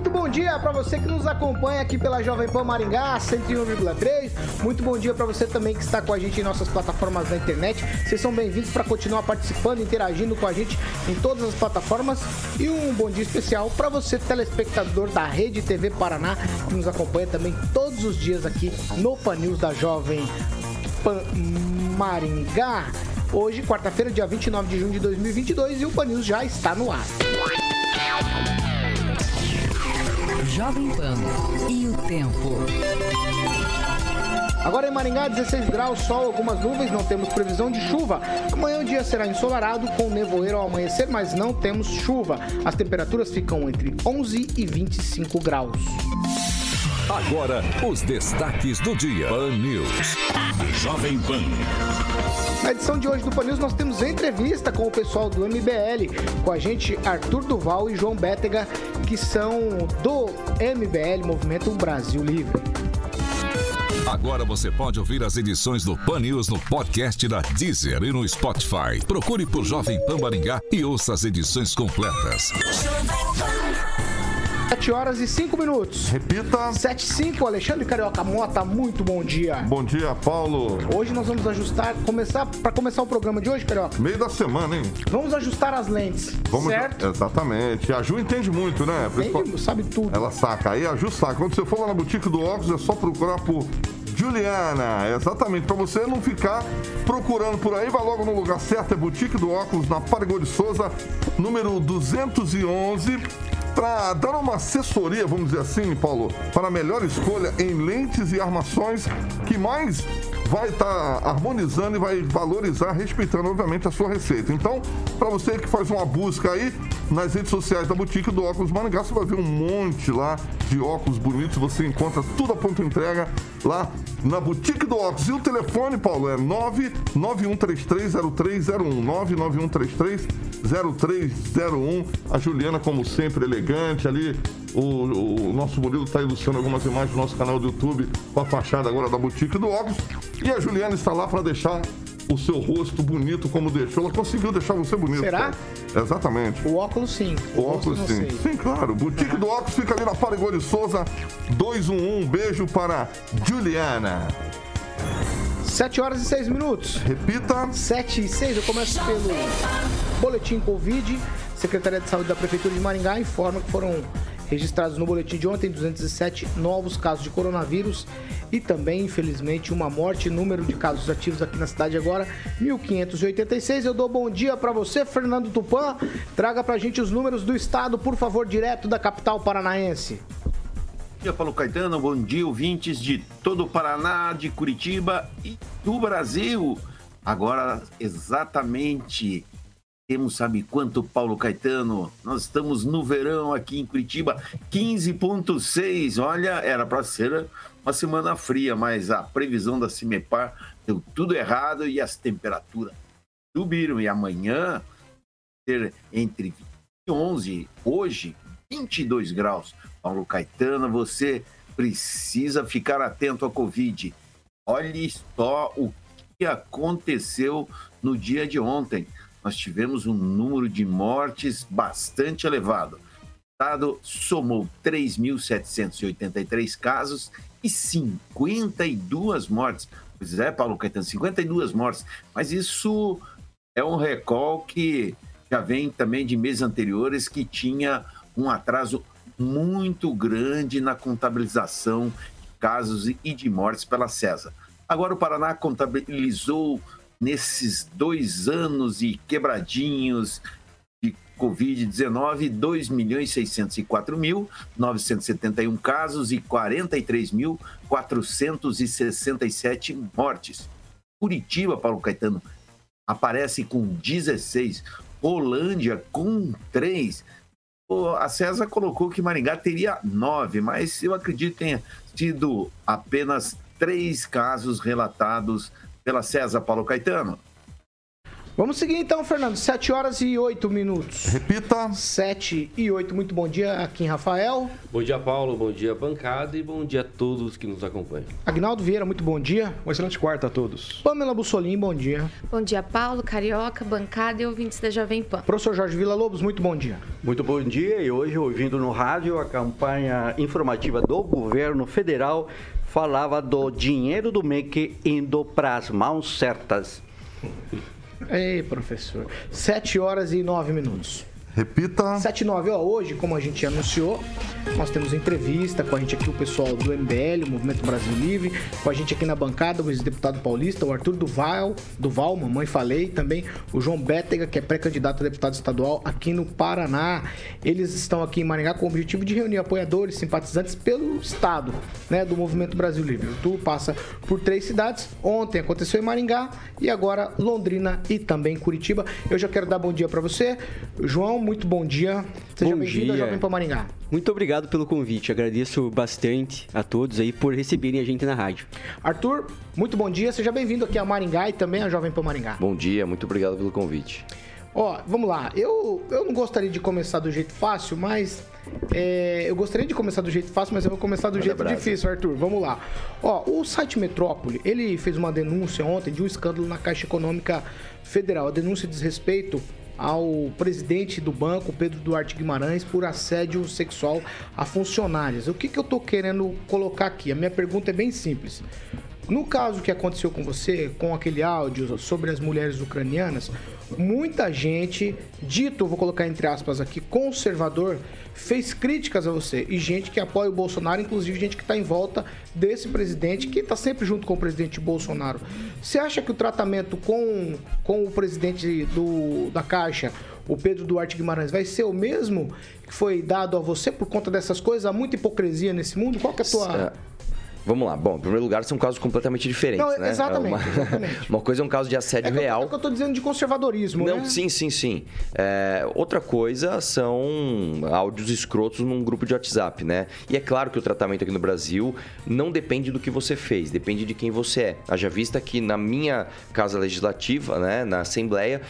Muito bom dia para você que nos acompanha aqui pela Jovem Pan Maringá 101,3. Muito bom dia para você também que está com a gente em nossas plataformas na internet. Vocês são bem-vindos para continuar participando, interagindo com a gente em todas as plataformas. E um bom dia especial para você, telespectador da Rede TV Paraná, que nos acompanha também todos os dias aqui no Pan News da Jovem Pan Maringá. Hoje, quarta-feira, dia 29 de junho de 2022, e o Pan News já está no ar. Jovem Pan e o tempo. Agora em Maringá, 16 graus, sol, algumas nuvens, não temos previsão de chuva. Amanhã o dia será ensolarado, com nevoeiro ao amanhecer, mas não temos chuva. As temperaturas ficam entre 11 e 25 graus. Agora, os destaques do dia. Pan News. Jovem Pan. Na edição de hoje do Pan News, nós temos entrevista com o pessoal do MBL, com a gente Arthur Duval e João Bétega, que são do MBL, Movimento Brasil Livre. Agora você pode ouvir as edições do Pan News no podcast da Deezer e no Spotify. Procure por Jovem Pan Maringá e ouça as edições completas. 7 horas e 5 minutos. Repita. 7 e 5, Alexandre Carioca Mota, muito bom dia. Bom dia, Paulo. Hoje nós vamos ajustar, começar para começar o programa de hoje, Carioca. Meio da semana, hein? Vamos ajustar as lentes, Vamos certo? Exatamente. A Ju entende muito, né? Principal- Entende, sabe tudo. Ela saca. Aí a Ju saca. Quando você for lá na boutique do óculos, é só procurar por Juliana. Exatamente. Pra você não ficar procurando por aí, vai logo no lugar certo. É boutique do óculos na Parigô de Souza, número 211. Para dar uma assessoria, vamos dizer assim, Paulo, para a melhor escolha em lentes e armações que mais vai estar harmonizando e vai valorizar, respeitando, obviamente, a sua receita. Então, para você que faz uma busca aí nas redes sociais da Boutique do Óculos Maringá, você vai ver um monte lá de óculos bonitos. Você encontra tudo a ponto entrega lá na Boutique do Óculos. E o telefone, Paulo, é 991330301. 991330301. A Juliana, como sempre, elegante ali. O, o nosso Murilo está ilustrando algumas imagens do nosso canal do YouTube com a fachada agora da Boutique do Óculos. E a Juliana está lá para deixar o seu rosto bonito como deixou. Ela conseguiu deixar você bonito. Será? Paulo. Exatamente. O óculos sim. O óculos não sim. sei. Sim, claro. Boutique do óculos fica ali na Parigô de Souza 211. Um beijo para Juliana. 7 horas e 6 minutos. Repita. 7 e 6, eu começo pelo boletim Covid. Secretaria de Saúde da Prefeitura de Maringá informa que foram registrados no boletim de ontem 207 novos casos de coronavírus e também, infelizmente, uma morte. Número de casos ativos aqui na cidade agora, 1.586. Eu dou bom dia para você, Fernando Tupan. Traga pra gente os números do estado, por favor, direto da capital paranaense. Bom dia, Paulo Caetano. Bom dia, ouvintes de todo o Paraná, de Curitiba e do Brasil. Agora, exatamente, temos, sabe quanto, Paulo Caetano? Nós estamos no verão aqui em Curitiba, 15,6. Olha, era para ser uma semana fria, mas a previsão da Cimepar deu tudo errado e as temperaturas subiram. E amanhã, ter entre 11, hoje, 22 graus. Paulo Caetano, você precisa ficar atento à Covid. Olhe só o que aconteceu no dia de ontem. Nós tivemos um número de mortes bastante elevado. O Estado somou 3.783 casos e 52 mortes. Pois é, Paulo Caetano, 52 mortes. Mas isso é um recall que já vem também de meses anteriores que tinha um atraso muito grande na contabilização de casos e de mortes pela CESA. Agora o Paraná contabilizou nesses dois anos e quebradinhos de Covid-19, 2.604.971 casos e 43.467 mortes. Curitiba, Paulo Caetano, aparece com 16, Rolândia com 3, a César colocou que Maringá teria nove, mas eu acredito que tenha tido apenas três casos relatados pela César Paulo Caetano. Vamos seguir então, Fernando. 7 horas e 8 minutos. Repita. 7 e 8. Muito bom dia, aqui em Rafael. Bom dia, Paulo. Bom dia, bancada. E bom dia a todos que nos acompanham. Agnaldo Vieira, muito bom dia. Um excelente quarto a todos. Pamela Bussolim, bom dia. Bom dia, Paulo, Carioca, bancada e ouvintes da Jovem Pan. Professor Jorge Vila Lobos, muito bom dia. Muito bom dia. E hoje, ouvindo no rádio a campanha informativa do governo federal, falava do dinheiro do MEC indo para as mãos certas. Ei, professor. 7 horas e 9 minutos. Repita. 7 e 9, ó, hoje, como a gente anunciou, nós temos entrevista com a gente aqui, o pessoal do MBL, o Movimento Brasil Livre, com a gente aqui na bancada, o ex-deputado paulista, o Arthur Duval, Duval, mamãe falei, também o João Bétega, que é pré-candidato a deputado estadual aqui no Paraná. Eles estão aqui em Maringá com o objetivo de reunir apoiadores, simpatizantes pelo estado, né, do Movimento Brasil Livre. O tour passa por três cidades. Ontem aconteceu em Maringá e agora Londrina e também Curitiba. Eu já quero dar bom dia para você, João muito bom dia. Seja bem-vindo ao Jovem Pan Maringá. Muito obrigado pelo convite. Agradeço bastante a todos aí por receberem a gente na rádio. Arthur, muito bom dia. Seja bem-vindo aqui a Maringá e também a Jovem Pan Maringá. Bom dia, muito obrigado pelo convite. Ó, vamos lá. Eu, eu não gostaria de começar do jeito fácil, mas é, eu gostaria de começar do jeito fácil, mas eu vou começar do Manda jeito brasa. difícil, Arthur. Vamos lá. Ó, o site Metrópole, ele fez uma denúncia ontem de um escândalo na Caixa Econômica Federal. A denúncia diz respeito ao presidente do banco, Pedro Duarte Guimarães, por assédio sexual a funcionárias. O que, que eu estou querendo colocar aqui? A minha pergunta é bem simples. No caso que aconteceu com você, com aquele áudio sobre as mulheres ucranianas, muita gente, dito, vou colocar entre aspas aqui, conservador, fez críticas a você. E gente que apoia o Bolsonaro, inclusive gente que está em volta desse presidente, que está sempre junto com o presidente Bolsonaro. Você acha que o tratamento com, com o presidente do, da Caixa, o Pedro Duarte Guimarães, vai ser o mesmo que foi dado a você por conta dessas coisas? Há muita hipocrisia nesse mundo? Qual que é a tua... É, Vamos lá. Bom, em primeiro lugar, são casos completamente diferentes, Não, né? Exatamente uma, exatamente. uma, coisa é um caso de assédio é real. É que eu estou dizendo de conservadorismo, Não, né? sim, sim, sim. É, outra coisa são áudios escrotos num grupo de WhatsApp, né? E é claro que o tratamento aqui no Brasil não depende do que você fez, depende de quem você é. Haja vista que na minha casa legislativa, né, na Assembleia,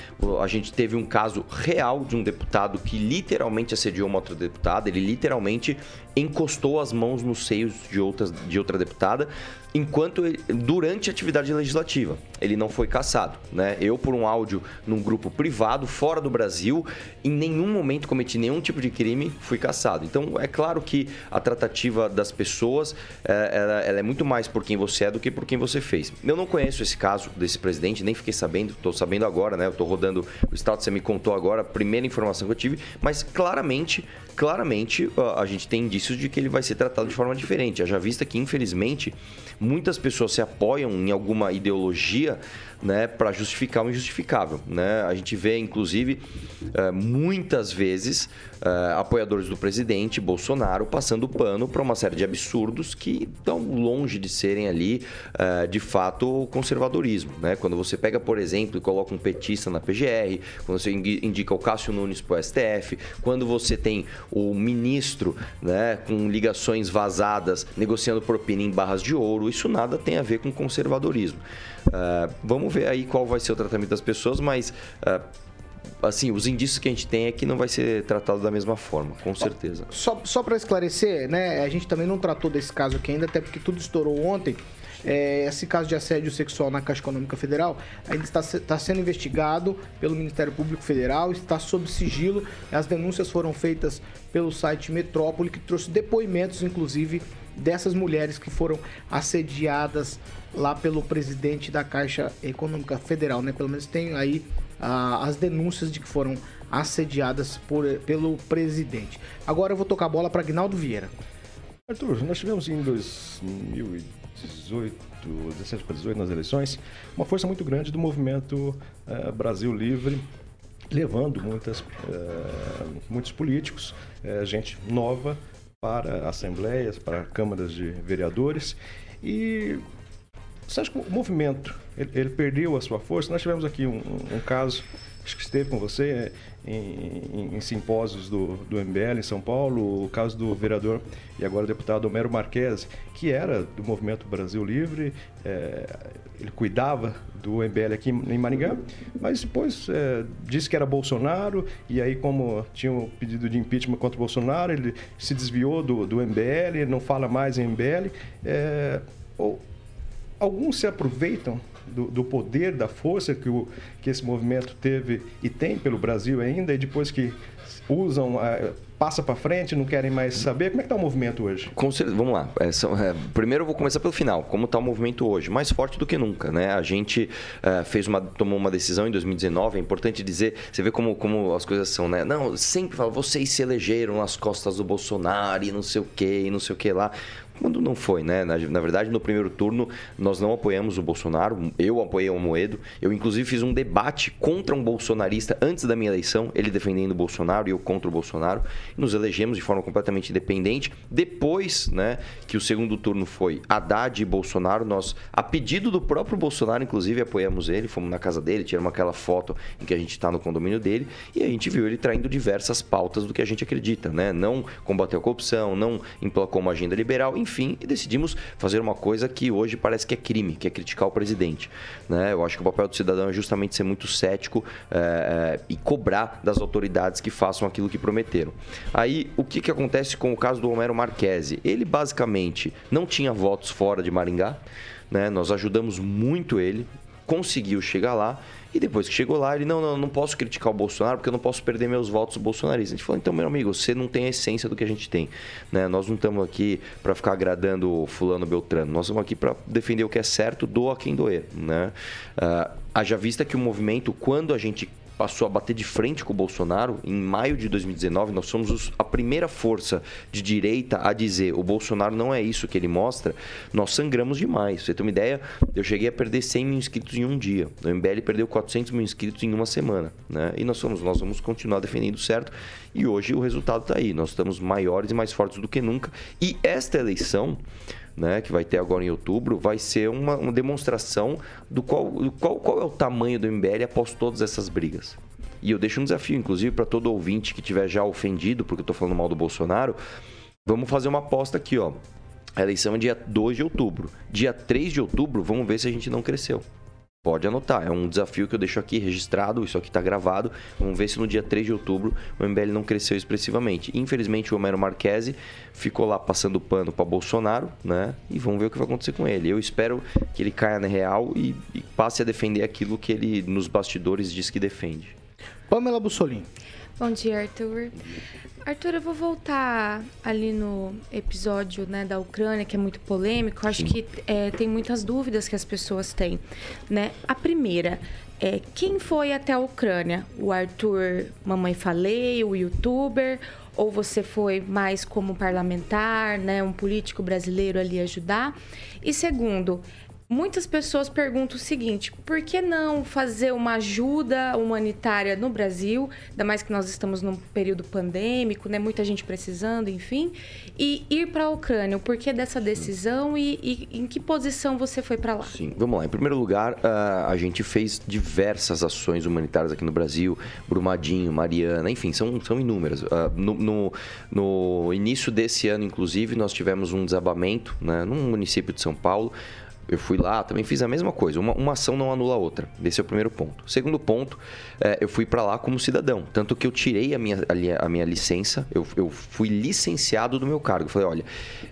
a gente teve um caso real de um deputado que literalmente assediou uma outra deputada, ele literalmente encostou as mãos nos seios de, outras, de outra deputada enquanto durante a atividade legislativa. Ele não foi caçado, né? Eu por um áudio num grupo privado fora do Brasil, em nenhum momento cometi nenhum tipo de crime, fui caçado. Então é claro que a tratativa das pessoas é, ela, ela é muito mais por quem você é do que por quem você fez. Eu não conheço esse caso desse presidente, nem fiquei sabendo, estou sabendo agora, né? Eu estou rodando o estado, você me contou agora a primeira informação que eu tive, mas claramente, claramente a gente tem indícios de que ele vai ser tratado de forma diferente. Já vista que infelizmente muitas pessoas se apoiam em alguma ideologia né, para justificar o injustificável. Né? A gente vê, inclusive, eh, muitas vezes eh, apoiadores do presidente Bolsonaro passando pano para uma série de absurdos que estão longe de serem ali, eh, de fato, conservadorismo. Né? Quando você pega, por exemplo, e coloca um petista na PGR, quando você indica o Cássio Nunes para o STF, quando você tem o ministro né, com ligações vazadas negociando propina em barras de ouro, isso nada tem a ver com conservadorismo. Uh, vamos ver aí qual vai ser o tratamento das pessoas, mas uh, assim, os indícios que a gente tem é que não vai ser tratado da mesma forma, com certeza. Só, só para esclarecer, né? A gente também não tratou desse caso aqui ainda, até porque tudo estourou ontem. É, esse caso de assédio sexual na Caixa Econômica Federal ainda está, está sendo investigado pelo Ministério Público Federal, está sob sigilo. As denúncias foram feitas pelo site Metrópole, que trouxe depoimentos, inclusive, dessas mulheres que foram assediadas lá pelo presidente da Caixa Econômica Federal, né? Pelo menos tem aí ah, as denúncias de que foram assediadas por, pelo presidente. Agora eu vou tocar a bola para Agnaldo Vieira. Arthur, nós tivemos em 2018, 17 para 18 nas eleições, uma força muito grande do movimento uh, Brasil Livre, levando muitas, uh, muitos políticos, uh, gente nova, para assembleias, para câmaras de vereadores. E você acha que o movimento ele, ele perdeu a sua força? Nós tivemos aqui um, um caso acho que esteve com você em, em, em simpósios do, do MBL em São Paulo, o caso do vereador e agora deputado Homero Marques, que era do Movimento Brasil Livre, é, ele cuidava do MBL aqui em Maringá, mas depois é, disse que era Bolsonaro, e aí como tinha um pedido de impeachment contra o Bolsonaro, ele se desviou do, do MBL, não fala mais em MBL. É, ou, alguns se aproveitam do, do, poder, da força que, o, que esse movimento teve e tem pelo Brasil ainda, e depois que usam, uh, passa para frente, não querem mais saber. Como é que está o movimento hoje? Com certeza, vamos lá. É, são, é, primeiro eu vou começar pelo final. Como está o movimento hoje? Mais forte do que nunca, né? A gente uh, fez uma, tomou uma decisão em 2019, é importante dizer, você vê como, como as coisas são, né? Não, sempre fala, vocês se elegeram nas costas do Bolsonaro e não sei o que, e não sei o que lá quando não foi, né? Na, na, verdade, no primeiro turno, nós não apoiamos o Bolsonaro, eu apoiei o Moedo. Eu, inclusive, fiz um debate contra um bolsonarista antes da minha eleição, ele defendendo o Bolsonaro e eu contra o Bolsonaro. Nos elegemos de forma completamente independente. Depois, né, que o segundo turno foi Haddad e Bolsonaro, nós, a pedido do próprio Bolsonaro, inclusive, apoiamos ele, fomos na casa dele, tiramos aquela foto em que a gente está no condomínio dele e a gente viu ele traindo diversas pautas do que a gente acredita, né? Não combater a corrupção, não emplacou uma agenda liberal, enfim enfim, e decidimos fazer uma coisa que hoje parece que é crime, que é criticar o presidente. Né? Eu acho que o papel do cidadão é justamente ser muito cético é, e cobrar das autoridades que façam aquilo que prometeram. Aí, o que, que acontece com o caso do Homero Marquesi? Ele basicamente não tinha votos fora de Maringá, né? nós ajudamos muito ele, conseguiu chegar lá e depois que chegou lá, ele, não, não, não posso criticar o Bolsonaro porque eu não posso perder meus votos bolsonaristas. A gente falou, então, meu amigo, você não tem a essência do que a gente tem. Né? Nós não estamos aqui para ficar agradando fulano Beltrano. Nós estamos aqui para defender o que é certo, doa quem doer. Né? Uh, haja vista que o movimento, quando a gente passou a bater de frente com o Bolsonaro. Em maio de 2019, nós somos a primeira força de direita a dizer o Bolsonaro não é isso que ele mostra. Nós sangramos demais. você tem uma ideia, eu cheguei a perder 100 mil inscritos em um dia. O MBL perdeu 400 mil inscritos em uma semana. Né? E nós, somos, nós vamos continuar defendendo certo. E hoje o resultado está aí. Nós estamos maiores e mais fortes do que nunca. E esta eleição né, que vai ter agora em outubro, vai ser uma, uma demonstração do qual, do qual, qual é o tamanho do MBL após todas essas brigas. E eu deixo um desafio, inclusive, para todo ouvinte que tiver já ofendido porque eu estou falando mal do Bolsonaro, vamos fazer uma aposta aqui, ó. A eleição é dia 2 de outubro. Dia 3 de outubro, vamos ver se a gente não cresceu. Pode anotar, é um desafio que eu deixo aqui registrado, isso aqui está gravado. Vamos ver se no dia 3 de outubro o MBL não cresceu expressivamente. Infelizmente, o Homero Marquesi ficou lá passando pano para Bolsonaro, né? E vamos ver o que vai acontecer com ele. Eu espero que ele caia na real e, e passe a defender aquilo que ele nos bastidores diz que defende. Pamela Bussolini. Bom dia, Arthur. Arthur, eu vou voltar ali no episódio né, da Ucrânia, que é muito polêmico. Eu acho que é, tem muitas dúvidas que as pessoas têm. Né? A primeira é quem foi até a Ucrânia? O Arthur Mamãe Falei, o youtuber? Ou você foi mais como parlamentar, né, um político brasileiro ali ajudar? E segundo, Muitas pessoas perguntam o seguinte: por que não fazer uma ajuda humanitária no Brasil, ainda mais que nós estamos num período pandêmico, né? Muita gente precisando, enfim, e ir para a Ucrânia? O porquê dessa decisão e, e em que posição você foi para lá? Sim, vamos lá. Em primeiro lugar, uh, a gente fez diversas ações humanitárias aqui no Brasil, Brumadinho, Mariana, enfim, são, são inúmeras. Uh, no, no, no início desse ano, inclusive, nós tivemos um desabamento, né, num município de São Paulo eu fui lá, também fiz a mesma coisa. Uma, uma ação não anula a outra. Esse é o primeiro ponto. Segundo ponto, é, eu fui para lá como cidadão. Tanto que eu tirei a minha, a, minha licença, eu, eu fui licenciado do meu cargo. Eu falei, olha,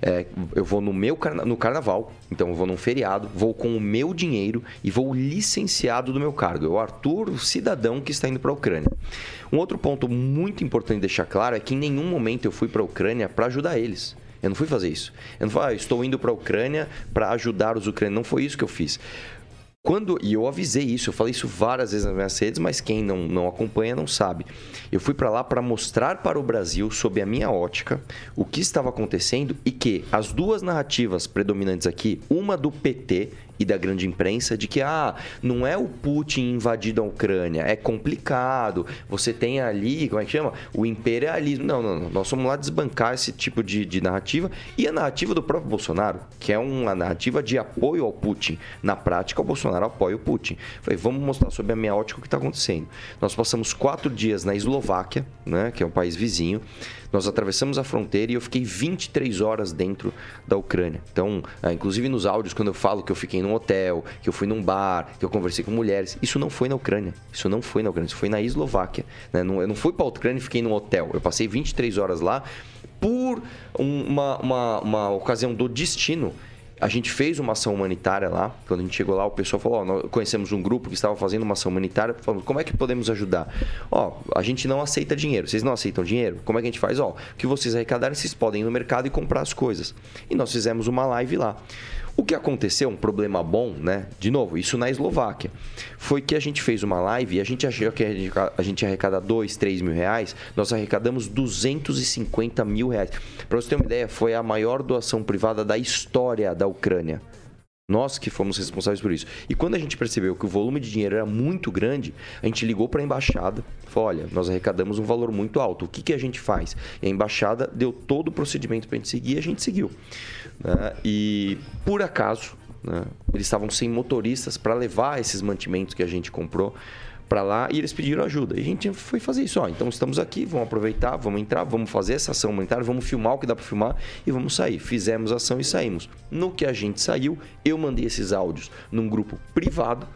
é, eu vou no meu carna no carnaval, então eu vou num feriado, vou com o meu dinheiro e vou licenciado do meu cargo. Eu, Arthur, o cidadão que está indo para a Ucrânia. Um outro ponto muito importante deixar claro é que em nenhum momento eu fui para a Ucrânia para ajudar eles. Eu não fui fazer isso. Eu não falei, ah, estou indo para a Ucrânia para ajudar os ucranianos. Não foi isso que eu fiz. Quando, e eu avisei isso, eu falei isso várias vezes nas minhas redes, mas quem não, não acompanha não sabe. Eu fui para lá para mostrar para o Brasil, sob a minha ótica, o que estava acontecendo e que as duas narrativas predominantes aqui, uma do PT e da grande imprensa de que ah, não é o Putin invadido a Ucrânia, é complicado. Você tem ali, como é que chama? O imperialismo. Não, não, não. Nós vamos lá desbancar esse tipo de, de narrativa e a narrativa do próprio Bolsonaro, que é uma narrativa de apoio ao Putin. Na prática, o Bolsonaro apoia o Putin. Falei, vamos mostrar sobre a minha ótica o que está acontecendo. Nós passamos quatro dias na Eslováquia, né, que é um país vizinho. Nós atravessamos a fronteira e eu fiquei 23 horas dentro da Ucrânia. Então, ah, inclusive nos áudios, quando eu falo que eu fiquei num hotel, que eu fui num bar, que eu conversei com mulheres, isso não foi na Ucrânia. Isso não foi na Ucrânia, isso foi na Eslováquia. Né? Eu não fui para a Ucrânia e fiquei num hotel. Eu passei 23 horas lá por uma, uma, uma ocasião do destino a gente fez uma ação humanitária lá. Quando a gente chegou lá, o pessoal falou: ó, conhecemos um grupo que estava fazendo uma ação humanitária. Falamos, como é que podemos ajudar? Ó, a gente não aceita dinheiro. Vocês não aceitam dinheiro? Como é que a gente faz? Ó, o que vocês arrecadarem, vocês podem ir no mercado e comprar as coisas. E nós fizemos uma live lá. O que aconteceu, um problema bom, né? De novo, isso na Eslováquia, foi que a gente fez uma live e a gente achou que a gente ia arrecadar 2, 3 mil reais, nós arrecadamos 250 mil reais. Para você ter uma ideia, foi a maior doação privada da história da Ucrânia. Nós que fomos responsáveis por isso. E quando a gente percebeu que o volume de dinheiro era muito grande, a gente ligou para a embaixada, falou: olha, nós arrecadamos um valor muito alto, o que, que a gente faz? E a embaixada deu todo o procedimento para a gente seguir e a gente seguiu. Né? E por acaso, né, eles estavam sem motoristas para levar esses mantimentos que a gente comprou para lá e eles pediram ajuda. E a gente foi fazer isso. Ó, então estamos aqui, vamos aproveitar, vamos entrar, vamos fazer essa ação humanitária, vamos filmar o que dá para filmar e vamos sair. Fizemos a ação e saímos. No que a gente saiu, eu mandei esses áudios num grupo privado,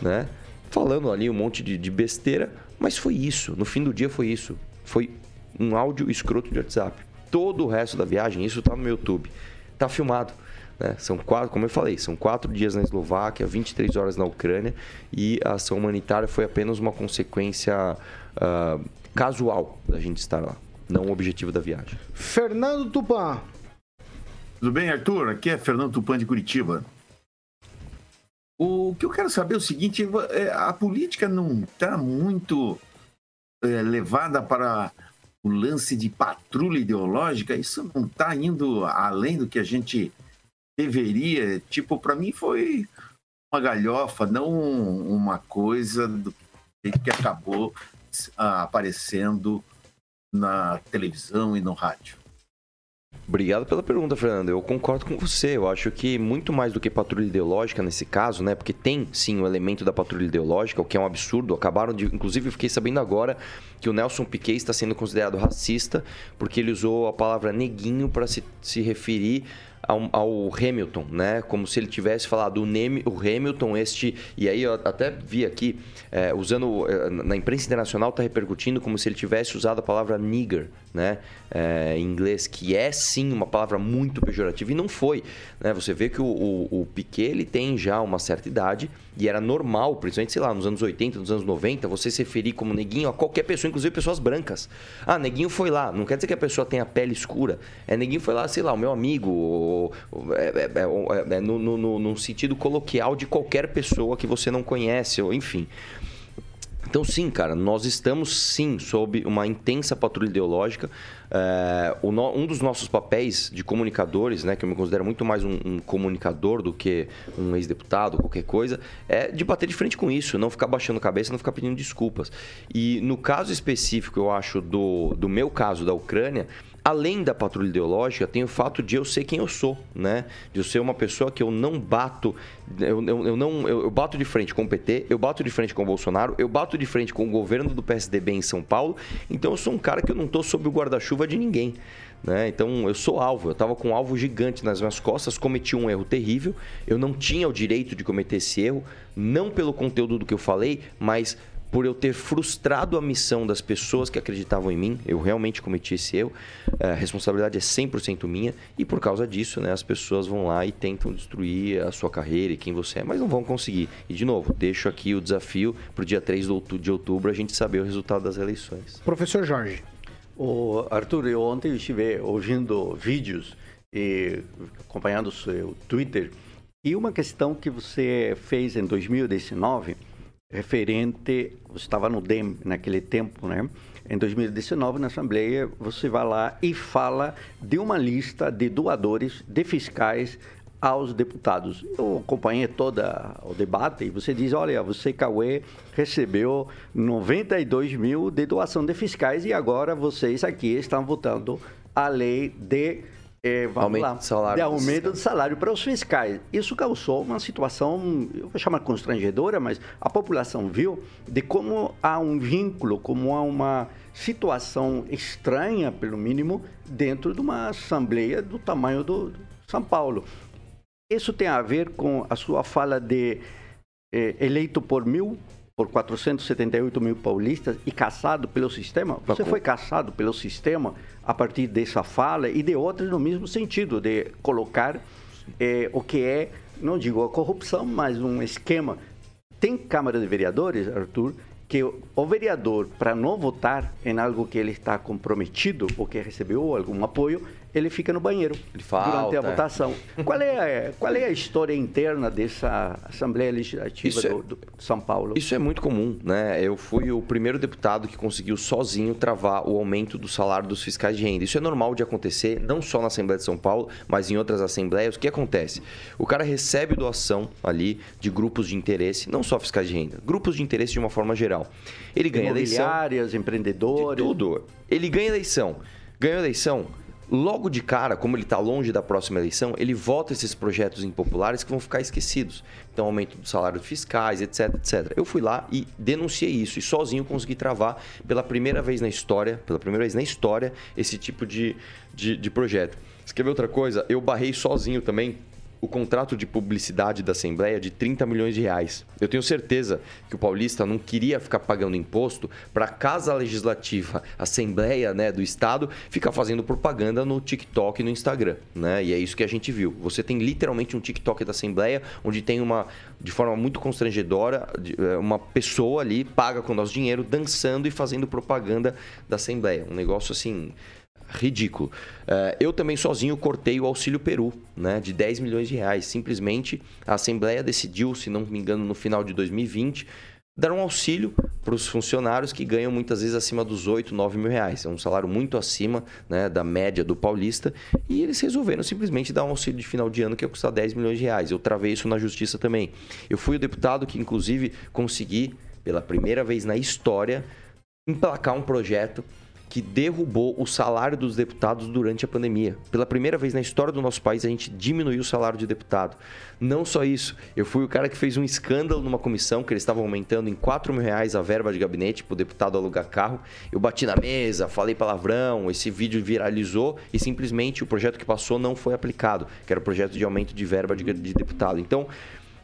né? Falando ali um monte de, de besteira, mas foi isso. No fim do dia foi isso. Foi um áudio escroto de WhatsApp. Todo o resto da viagem, isso tá no meu YouTube. Tá filmado. Né? São quatro, como eu falei, são quatro dias na Eslováquia, 23 horas na Ucrânia e a ação humanitária foi apenas uma consequência uh, casual da gente estar lá, não o objetivo da viagem. Fernando Tupan. Tudo bem, Arthur? Aqui é Fernando Tupan de Curitiba. O que eu quero saber é o seguinte: é, a política não está muito é, levada para o lance de patrulha ideológica? Isso não está indo além do que a gente deveria, tipo, para mim foi uma galhofa, não uma coisa do que acabou aparecendo na televisão e no rádio. Obrigado pela pergunta, Fernando. Eu concordo com você. Eu acho que muito mais do que patrulha ideológica nesse caso, né? Porque tem sim o elemento da patrulha ideológica, o que é um absurdo. Acabaram de. Inclusive, eu fiquei sabendo agora que o Nelson Piquet está sendo considerado racista porque ele usou a palavra neguinho para se, se referir ao, ao, Hamilton, né? Como se ele tivesse falado o, o Hamilton, este. E aí eu até vi aqui, é, usando. É, na imprensa internacional está repercutindo como se ele tivesse usado a palavra nigger, né? É, em inglês, que é sim uma palavra muito pejorativa, e não foi. Né? Você vê que o, o, o Piquet ele tem já uma certa idade e era normal, principalmente, sei lá, nos anos 80, nos anos 90, você se referir como neguinho a qualquer pessoa, inclusive pessoas brancas. Ah, neguinho foi lá. Não quer dizer que a pessoa tenha pele escura. É neguinho foi lá, sei lá, o meu amigo. Ou, é, é, é, é no, no, no sentido coloquial de qualquer pessoa que você não conhece, ou enfim. Então, sim, cara, nós estamos sim sob uma intensa patrulha ideológica. É, no, um dos nossos papéis de comunicadores, né, que eu me considero muito mais um, um comunicador do que um ex-deputado, qualquer coisa, é de bater de frente com isso, não ficar baixando a cabeça, não ficar pedindo desculpas. E no caso específico, eu acho, do, do meu caso da Ucrânia, além da patrulha ideológica, tem o fato de eu ser quem eu sou, né? De eu ser uma pessoa que eu não bato, eu, eu, eu não, eu, eu, bato de frente com o PT, eu bato de frente com o Bolsonaro, eu bato de frente com o governo do PSDB em São Paulo, então eu sou um cara que eu não tô sob o guarda-chuva de ninguém. Né? Então eu sou alvo, eu estava com um alvo gigante nas minhas costas, cometi um erro terrível, eu não tinha o direito de cometer esse erro, não pelo conteúdo do que eu falei, mas por eu ter frustrado a missão das pessoas que acreditavam em mim, eu realmente cometi esse erro, a responsabilidade é 100% minha, e por causa disso, né, as pessoas vão lá e tentam destruir a sua carreira e quem você é, mas não vão conseguir. E, de novo, deixo aqui o desafio para o dia 3 de outubro a gente saber o resultado das eleições. Professor Jorge. O Arthur, eu ontem estive ouvindo vídeos e acompanhando o seu Twitter, e uma questão que você fez em 2019 referente, você estava no DEM naquele tempo, né? Em 2019, na Assembleia, você vai lá e fala de uma lista de doadores, de fiscais aos deputados. Eu acompanhei todo o debate e você diz, olha, você, Cauê, recebeu 92 mil de doação de fiscais e agora vocês aqui estão votando a lei de é, aumento lá, de salário de aumento de salário para os fiscais. Isso causou uma situação, eu vou chamar constrangedora, mas a população viu de como há um vínculo, como há uma situação estranha, pelo mínimo, dentro de uma assembleia do tamanho do, do São Paulo. Isso tem a ver com a sua fala de eh, eleito por mil, por 478 mil paulistas e caçado pelo sistema? Você foi caçado pelo sistema a partir dessa fala e de outras no mesmo sentido, de colocar eh, o que é, não digo a corrupção, mas um esquema. Tem Câmara de Vereadores, Arthur, que o vereador, para não votar em algo que ele está comprometido ou que recebeu algum apoio, ele fica no banheiro durante a votação. Qual é, a, qual é a história interna dessa Assembleia Legislativa é- do, do São Paulo? Isso é muito comum, né? Eu fui o primeiro deputado que conseguiu sozinho travar o aumento do salário dos fiscais de renda. Isso é normal de acontecer, não só na Assembleia de São Paulo, mas em outras assembleias. O que acontece? O cara recebe doação ali de grupos de interesse, não só fiscais de renda, grupos de interesse de uma forma geral. Ele ganha eleição. Imobiliárias, empreendedores. Tudo. Ele ganha eleição. Ganhou eleição. Logo de cara, como ele está longe da próxima eleição, ele vota esses projetos impopulares que vão ficar esquecidos. Então, aumento do salário fiscais, etc, etc. Eu fui lá e denunciei isso e sozinho consegui travar pela primeira vez na história, pela primeira vez na história, esse tipo de, de, de projeto. Você quer ver outra coisa? Eu barrei sozinho também o contrato de publicidade da Assembleia de 30 milhões de reais. Eu tenho certeza que o paulista não queria ficar pagando imposto para a Casa Legislativa, Assembleia né, do Estado, ficar fazendo propaganda no TikTok e no Instagram. Né? E é isso que a gente viu. Você tem literalmente um TikTok da Assembleia, onde tem uma, de forma muito constrangedora, eh, uma pessoa ali paga com o nosso dinheiro, dançando e fazendo propaganda da Assembleia. Um negócio assim ridículo. Eh, eu também sozinho cortei o Auxílio Peru, né, de 10 milhões de reais. Simplesmente a Assembleia decidiu, se não me engano, no final de 2020, dar um auxílio para os funcionários que ganham muitas vezes acima dos 8, 9 mil reais. É um salário muito acima né, da média do paulista. E eles resolveram simplesmente dar um auxílio de final de ano que ia custar 10 milhões de reais. Eu travei isso na justiça também. Eu fui o deputado que, inclusive, consegui, pela primeira vez na história, emplacar um projeto que derrubou o salário dos deputados durante a pandemia. Pela primeira vez na história do nosso país, a gente diminuiu o salário de deputado. Não só isso, eu fui o cara que fez um escândalo numa comissão que eles estavam aumentando em 4 mil reais a verba de gabinete para o deputado alugar carro. Eu bati na mesa, falei palavrão, esse vídeo viralizou e simplesmente o projeto que passou não foi aplicado, que era o projeto de aumento de verba de, de deputado. Então,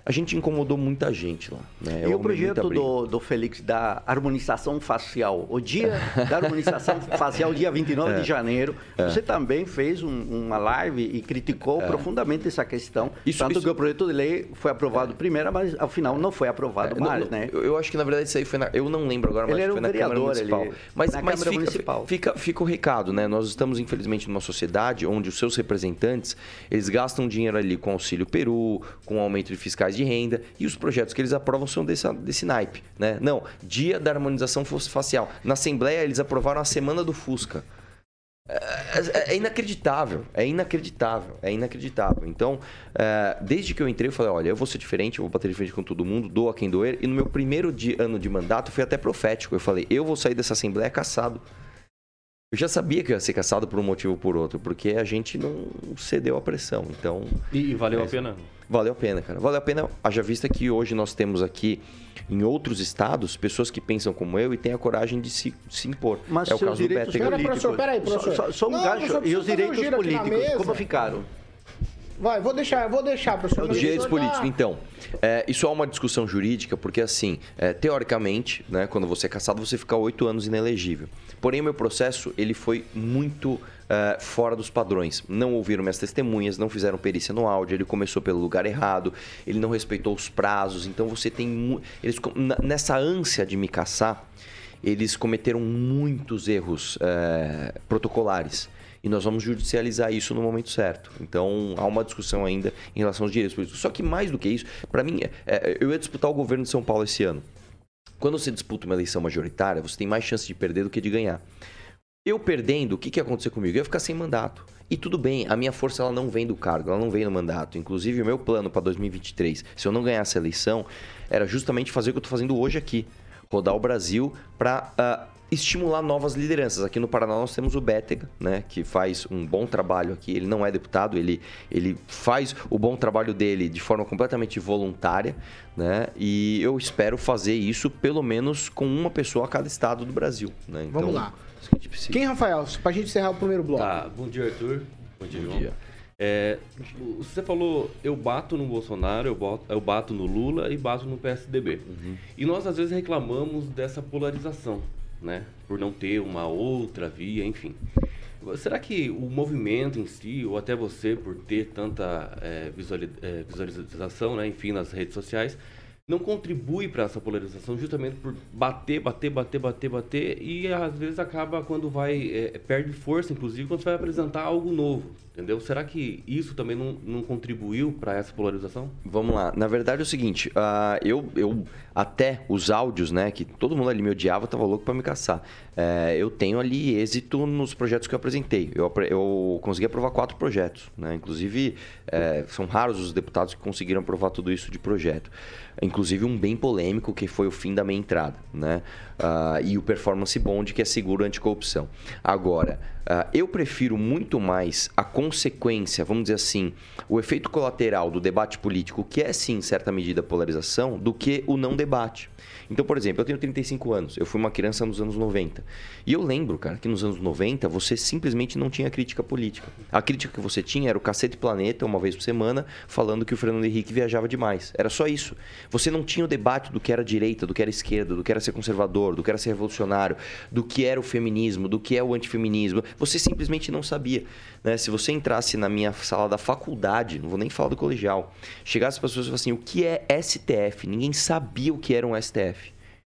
a gente incomodou muita gente lá. Né? E Eu o projeto do, do Félix da harmonização facial? O dia da harmonização facial, dia 29 É. de janeiro, você também fez um- uma live e criticou profundamente essa questão. É. Isso- tanto isso- que o projeto de lei foi aprovado primeiro, mas ao final não foi aprovado É, mais, não, né? Eu, acho que na verdade isso aí foi na. Eu não lembro agora, mas Ele era foi um na Câmara Municipal. ele- mas na mas Câmara fica, Municipal. Fica, fica o recado, né? Nós estamos, infelizmente, numa sociedade onde os seus representantes eles gastam dinheiro ali com auxílio Peru, com aumento de fiscais de renda, e os projetos que eles aprovam são desse, desse naipe. Né? Não, dia da harmonização facial. Na Assembleia, eles aprovaram a semana do Fusca. É, é inacreditável, é inacreditável, é inacreditável. Então, é, desde que eu entrei, eu falei: olha, eu vou ser diferente, eu vou bater de frente com todo mundo, dou a quem doer. E no meu primeiro dia- ano de mandato, foi até profético. Eu falei: eu vou sair dessa Assembleia caçado. Eu já sabia que eu ia ser caçado por um motivo ou por outro, porque a gente não cedeu à pressão. Então, E, e valeu a pena? Valeu a pena, cara. Valeu a pena, haja vista que hoje nós temos aqui em outros estados pessoas que pensam como eu e têm a coragem de se, se impor. Mas é o caso do direitos Bétega. Pera, professor, peraí, professor. Só, só um Não, gancho. E os um direitos políticos, como ficaram? Vai, vou deixar, vou deixar, professor. Os direitos Professor, políticos, tá- então. é, isso é uma discussão jurídica, porque assim, é, teoricamente, né, quando você é caçado, você fica oito anos inelegível. Porém, o meu processo, ele foi muito é, fora dos padrões. Não ouviram minhas testemunhas, não fizeram perícia no áudio, ele começou pelo lugar errado, ele não respeitou os prazos. Então, você tem... Eles, nessa ânsia de me caçar, eles cometeram muitos erros é, protocolares. E nós vamos judicializar isso no momento certo. Então, há uma discussão ainda em relação aos direitos políticos. Só que mais do que isso, para mim, é- é, eu ia disputar o governo de São Paulo esse ano. Quando você disputa uma eleição majoritária, você tem mais chance de perder do que de ganhar. Eu perdendo, o que, que ia acontecer comigo? Eu ia ficar sem mandato. E tudo bem, a minha força ela não vem do cargo, ela não vem no mandato. Inclusive, o meu plano para 2023, se eu não ganhasse a eleição, era justamente fazer o que eu estou fazendo hoje aqui. Rodar o Brasil para uh, ah, estimular novas lideranças. Aqui no Paraná nós temos o Bétega, né, que faz um bom trabalho aqui. Ele não é deputado, ele, ele faz o bom trabalho dele de forma completamente voluntária, né? E eu espero fazer isso pelo menos com uma pessoa a cada estado do Brasil. Né? Então, Vamos lá. Quem, Rafael? Pra gente encerrar o primeiro bloco. Tá, bom dia, Arthur. Bom dia, bom João. Dia. É, você falou, eu bato no Bolsonaro, eu bato, eu bato no Lula e bato no PSDB. Uhum. E nós às vezes reclamamos dessa polarização né? Por não ter uma outra via, enfim. Será que o movimento em si, ou até você por ter tanta é, visualização, né, enfim, nas redes sociais, não contribui para essa polarização justamente por bater, bater, bater, bater, bater e às vezes acaba quando vai é, perde força, inclusive quando você vai apresentar algo novo, entendeu? Será que isso também não, não contribuiu para essa polarização? Vamos lá. Na verdade é o seguinte, uh, eu, eu até os áudios, né, que todo mundo ali me odiava, tava louco para me caçar. É, eu tenho ali êxito nos projetos que eu apresentei. Eu, eu consegui aprovar quatro projetos, né? Inclusive é, são raros os deputados que conseguiram aprovar tudo isso de projeto inclusive um bem polêmico que foi o fim da minha entrada, né? Uh, e o performance bond que é seguro anticorrupção. Agora, uh, eu prefiro muito mais a consequência, vamos dizer assim, o efeito colateral do debate político, que é sim, em certa medida, polarização, do que o não debate. Então, por exemplo, eu tenho 35 anos, eu fui uma criança nos anos 90. E eu lembro, cara, que nos anos 90 você simplesmente não tinha crítica política. A crítica que você tinha era o Cacete Planeta, uma vez por semana, falando que o Fernando Henrique viajava demais. Era só isso. Você não tinha o debate do que era direita, do que era esquerda, do que era ser conservador, do que era ser revolucionário, do que era o feminismo, do que é o antifeminismo. Você simplesmente não sabia. Né? Se você entrasse na minha sala da faculdade, não vou nem falar do colegial, chegasse as pessoas e falassem assim, o que é STF? Ninguém sabia o que era um STF.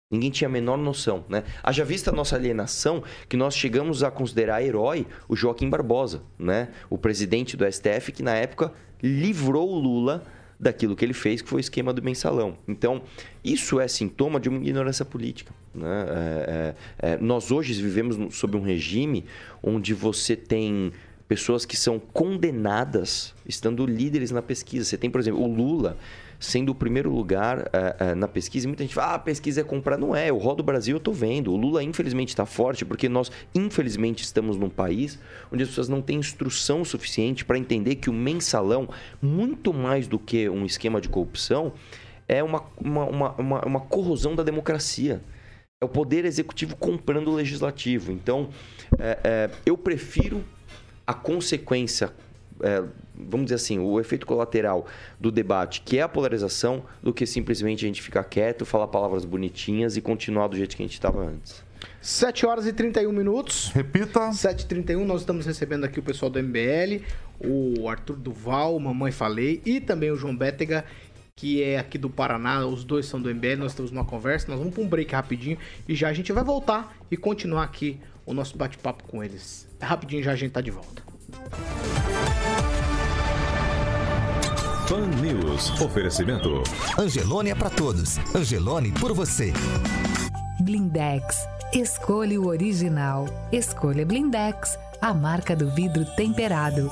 Ninguém tinha a menor noção, né? Haja vista a nossa alienação que nós chegamos a considerar herói o Joaquim Barbosa, né? O presidente do STF que na época livrou o Lula daquilo que ele fez, que foi o esquema do mensalão. Então, isso é sintoma de uma ignorância política. Né? É, é, é, nós hoje vivemos sob um regime onde você tem pessoas que são condenadas estando líderes na pesquisa. Você tem, por exemplo, o Lula sendo o primeiro lugar uh, uh, na pesquisa. Muita gente fala, ah, a pesquisa é comprar. Não é, o Rodo Brasil eu tô vendo. O Lula, infelizmente, está forte porque nós, infelizmente, estamos num país onde as pessoas não têm instrução suficiente para entender que o mensalão, muito mais do que um esquema de corrupção, é uma, uma, uma, uma, uma corrosão da democracia. É o poder executivo comprando o legislativo. Então, é, é, eu prefiro a consequência, é, vamos dizer assim, o efeito colateral do debate, que é a polarização, do que simplesmente a gente ficar quieto, falar palavras bonitinhas e continuar do jeito que a gente estava antes. 7 horas e 31 minutos. Repita. 7h31, nós estamos recebendo aqui o pessoal do MBL, o Arthur Duval, Mamãe Falei, e também o João Bétega, que é aqui do Paraná, os dois são do MBL, nós temos uma conversa, nós vamos para um break rapidinho e já a gente vai voltar e continuar aqui o nosso bate-papo com eles. Rapidinho já a gente tá de volta. Fan News. Oferecimento. Angelone é para todos. Angelone por você. Blindex. Escolha o original. Escolha Blindex, a marca do vidro temperado.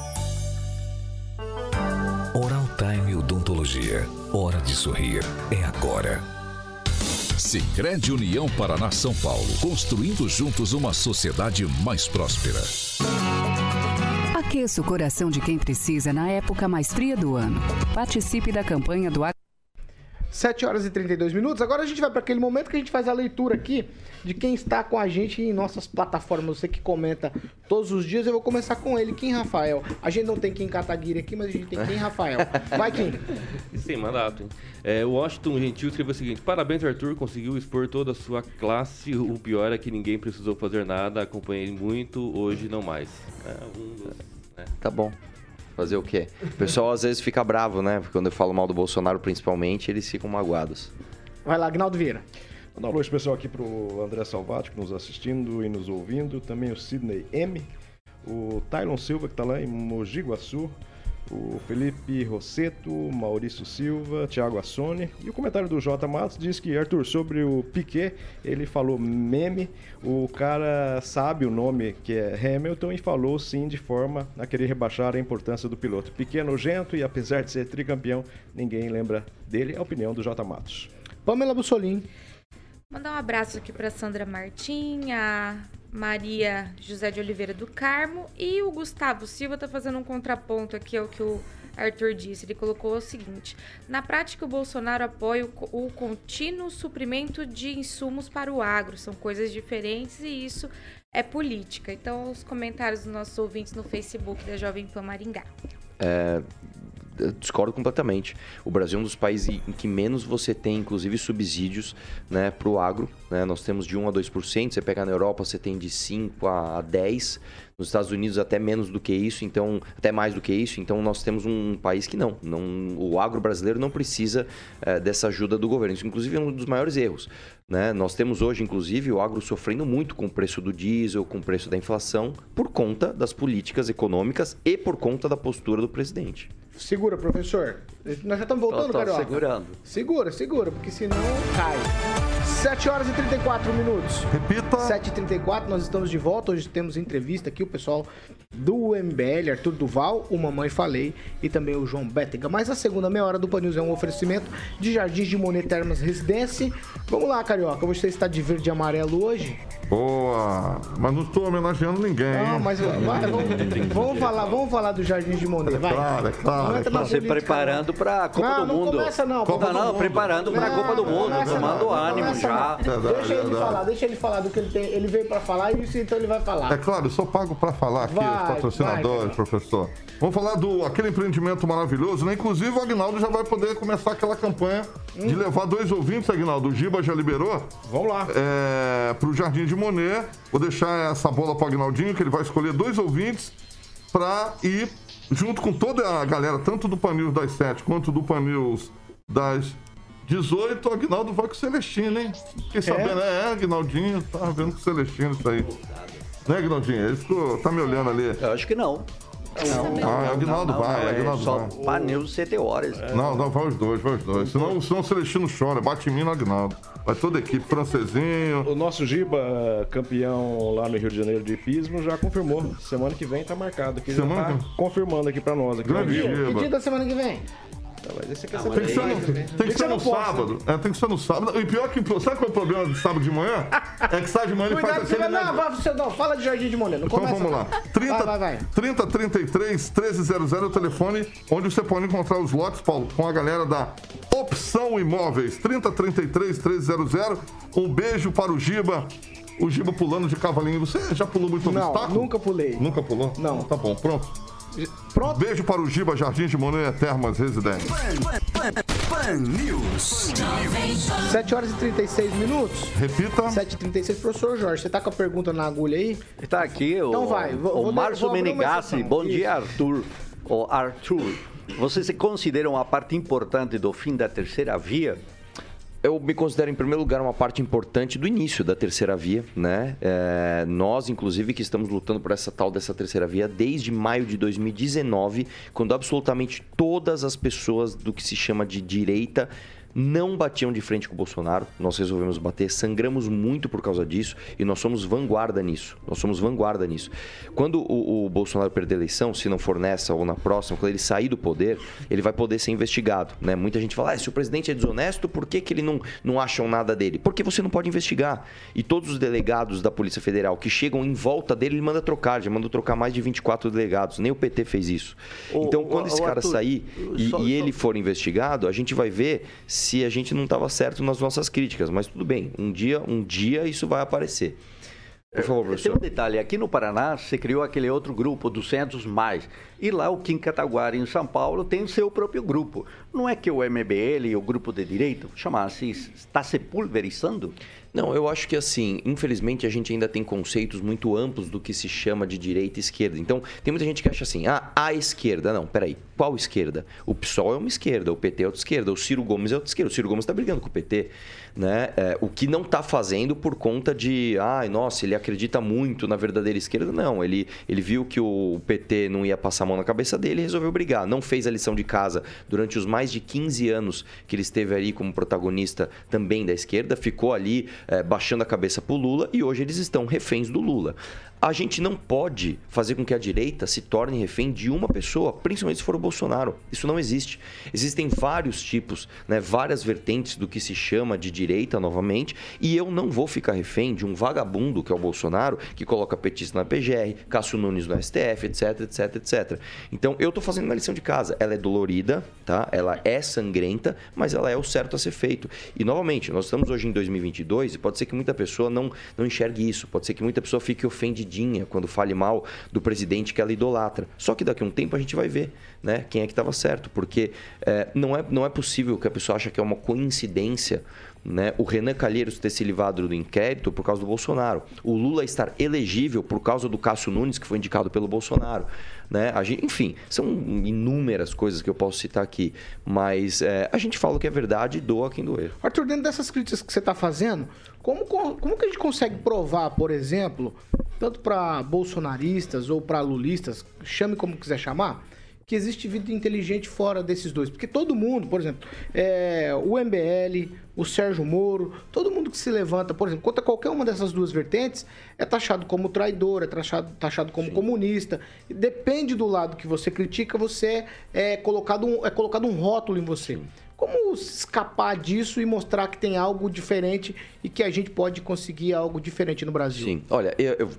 Oral Time Odontologia. Hora de sorrir. É agora. Sicredi União Paraná São Paulo, construindo juntos uma sociedade mais próspera. Aqueça o coração de quem precisa na época mais fria do ano. Participe da campanha do 7 horas e 32 minutos. Agora a gente vai para aquele momento que a gente faz a leitura aqui de quem está com a gente em nossas plataformas. Você que comenta todos os dias, eu vou começar com ele, Kim Rafael. A gente não tem Kim Kataguiri aqui, mas a gente tem Kim Rafael. Vai, Kim. Sim, mandato. É, o Washington Gentil escreveu o seguinte: Parabéns, Arthur, conseguiu expor toda a sua classe. O pior é que ninguém precisou fazer nada. Acompanhei muito, hoje não mais. É, um dos, né? Tá bom. Fazer o quê? O pessoal às vezes fica bravo, né? Quando eu falo mal do Bolsonaro, principalmente, eles ficam magoados. Vai lá, Agnaldo Vieira. Mandar um alô especial aqui pro André Salvati, que nos assistindo e nos ouvindo. Também o Sidney M. O Tylon Silva, que está lá em Mogi Guaçu. O Felipe Rosseto, Maurício Silva, Thiago Assone. E o comentário do J. Matos diz que, Arthur, sobre o Piquet, ele falou meme, o cara sabe o nome que é Hamilton e falou sim de forma a querer rebaixar a importância do piloto. Piquet é nojento e apesar de ser tricampeão, ninguém lembra dele. É a opinião do J. Matos. Pamela Bussolini. Mandar um abraço aqui para Sandra Martim, a Maria José de Oliveira do Carmo e o Gustavo Silva tá fazendo um contraponto aqui ao que o Arthur disse. Ele colocou o seguinte: na prática, o Bolsonaro apoia o, o contínuo suprimento de insumos para o agro. São coisas diferentes e isso é política. Então, os comentários dos nossos ouvintes no Facebook da Jovem Pan Maringá. É, discordo completamente. O Brasil é um dos países em que menos você tem, inclusive, subsídios né, para o agro. Né? Nós temos de 1 a 2%. Você pega na Europa, você tem de 5 a 10%. Nos Estados Unidos, até menos do que isso, então até mais do que isso. Então, nós temos um país que não. não o agro brasileiro não precisa é, dessa ajuda do governo. Isso, inclusive, é um dos maiores erros. Né? Nós temos hoje, inclusive, o agro sofrendo muito com o preço do diesel, com o preço da inflação, por conta das políticas econômicas e por conta da postura do presidente. Segura, professor. Nós já estamos voltando, Tô- tô Carioca? segurando. Segura, segura, porque senão cai. 7 horas e 34 minutos. Repita. 7 e 34 nós estamos de volta. Hoje temos entrevista aqui, o pessoal do MBL, Arthur Duval, o Mamãe Falei e também o João Bétega. Mas a segunda meia hora do Pan News é um oferecimento de Jardins de Monet Termas Residência. Vamos lá, Carioca. Você está de verde e amarelo hoje? Boa! Mas não estou homenageando ninguém. Não, hein? mas vai, vamos, vamos falar, vamos falar do Jardins de Monet, vai. claro, é claro, Não é entra na claro. Se política, preparando para a Copa Não, do não Mundo. começa não, Copa não, Mundo. preparando para a Não, Copa do não Mundo, começa tomando não, não ânimo começa já. não. Verdade, Deixa ele verdade. falar, deixa ele falar do que ele tem. Ele veio pra falar e isso então ele vai falar. É claro, eu só pago para falar aqui, Vai, os patrocinadores, vai, professor. Vamos falar do aquele empreendimento maravilhoso, né? Inclusive o Agnaldo já vai poder começar aquela campanha Hum. de levar dois ouvintes, Agnaldo. O Giba já liberou? Vamos lá. É, pro Jardim de Monet. Vou deixar essa bola pro Agnaldinho, que ele vai escolher dois ouvintes para ir junto com toda a galera, tanto do Panils das 7 quanto do Panils das 18. O Agnaldo vai com o Celestino, hein? Fiquei sabendo, é, é Agnaldinho, tava vendo com o Celestino isso aí. Né, Agnaldinho? Ele ficou, tá me olhando ali. Eu acho que não. Não, Ah, é o Agnaldo vai, é o Agnaldo só vai. Pan News 7 horas. Não, não, vai os dois, vai os dois. Senão, senão o Celestino chora, bate em mim no Agnaldo. Vai toda a equipe, francesinho. O nosso Giba, campeão lá no Rio de Janeiro de hipismo, já confirmou. Semana que vem tá marcado aqui. Semana já tá que- confirmando aqui pra nós. Aqui Grande vivo. Que dia da semana que vem? Mas esse aqui é Tem que ser no, tem que ser no sábado. É, tem que ser no sábado. E pior que. Sabe qual é o problema de sábado de manhã? É que sábado de manhã ele Cuidado, faz aquele. Não, negócio- vai, você não, fala de Jardim de Monet. Não Então começa. vamos lá. 30, Vai, vai, vai. 30 33 1300 é o telefone onde você pode encontrar os lotes, Paulo, com a galera da Opção Imóveis. 30 33 1300. Um beijo para o Giba. O Giba pulando de cavalinho. Você já pulou muito Não, obstáculo? nunca pulei. Nunca pulou? Não. Tá bom, pronto. Pronto? Beijo para o Giba, Jardim de Monet, Termas Residência. Pan News. 7 horas e 36 minutos. Repita. 7 e 36 Professor Jorge, você tá com a pergunta na agulha aí? Está aqui o, Então vai, vou- o vou- Márcio Menegassi. Bom Isso. dia, Arthur. O Arthur, você se considera uma parte importante do fim da terceira via? Eu me considero, em primeiro lugar, uma parte importante do início da terceira via, né? É, nós, inclusive, que estamos lutando por essa tal dessa terceira via desde maio de 2019, quando absolutamente todas as pessoas do que se chama de direita não batiam de frente com o Bolsonaro. Nós resolvemos bater, sangramos muito por causa disso e nós somos vanguarda nisso. Nós somos vanguarda nisso. Quando o, o Bolsonaro perder a eleição, se não for nessa ou na próxima, quando ele sair do poder, ele vai poder ser investigado. Né? Muita gente fala, ah, se o presidente é desonesto, por que, que ele não, não acham nada dele? Porque você não pode investigar. E todos os delegados da Polícia Federal que chegam em volta dele, ele manda trocar. Já mandou trocar mais de 24 delegados. Nem o PT fez isso. O- então, o- quando esse o cara Arthur, sair e, só- e ele só- for investigado, a gente vai ver se a gente não estava certo nas nossas críticas. Mas tudo bem, um dia, um dia isso vai aparecer. Por favor, Tem um professor. detalhe, aqui no Paraná se criou aquele outro grupo, 200 mais, e lá o Kim Kataguari em São Paulo tem o seu próprio grupo. Não é que o MBL e o grupo de direita, chama assim, está se pulverizando? Não, eu acho que assim, infelizmente a gente ainda tem conceitos muito amplos do que se chama de direita e esquerda. Então, tem muita gente que acha assim, ah, a esquerda. Não, peraí, qual esquerda? O PSOL é uma esquerda, o PT é outra esquerda, o Ciro Gomes é outra esquerda. O Ciro Gomes está brigando com o PT, né? É, o que não está fazendo por conta de, ai, nossa, ele acredita muito na verdadeira esquerda. Não, ele, ele viu que o PT não ia passar a mão na cabeça dele e resolveu brigar. Não fez a lição de casa durante os mais de 15 anos que ele esteve ali como protagonista também da esquerda, ficou ali é, baixando a cabeça para o Lula e hoje eles estão reféns do Lula. A gente não pode fazer com que a direita se torne refém de uma pessoa, principalmente se for o Bolsonaro. Isso não existe. Existem vários tipos, né, várias vertentes do que se chama de direita novamente, e eu não vou ficar refém de um vagabundo que é o Bolsonaro, que coloca petista na PGR, Cássio Nunes no STF, etc, etc, etc. Então eu estou fazendo uma lição de casa. Ela é dolorida, tá? Ela é sangrenta, mas ela é o certo a ser feito. E novamente, nós estamos hoje em 2022 e pode ser que muita pessoa não, não enxergue isso, pode ser que muita pessoa fique ofendida quando fale mal do presidente que ela idolatra. Só que daqui a um tempo a gente vai ver né, quem é que estava certo, porque é, não, é, não é possível que a pessoa ache que é uma coincidência né, o Renan Calheiros ter se livrado do inquérito por causa do Bolsonaro, o Lula estar elegível por causa do Cássio Nunes, que foi indicado pelo Bolsonaro. Né? Gente, enfim, são inúmeras coisas que eu posso citar aqui, mas é, a gente fala o que é verdade e doa quem doer. Arthur, dentro dessas críticas que você está fazendo, como, como que a gente consegue provar, por exemplo, tanto para bolsonaristas ou para lulistas, chame como quiser chamar, que existe vida inteligente fora desses dois. Porque todo mundo, por exemplo, é, o MBL, o Sérgio Moro, todo mundo que se levanta, por exemplo, contra qualquer uma dessas duas vertentes, é taxado como traidor, é taxado, taxado como Sim. comunista. Depende do lado que você critica, você é colocado um, é colocado um rótulo em você. Sim. Como escapar disso e mostrar que tem algo diferente e que a gente pode conseguir algo diferente no Brasil? Sim, olha,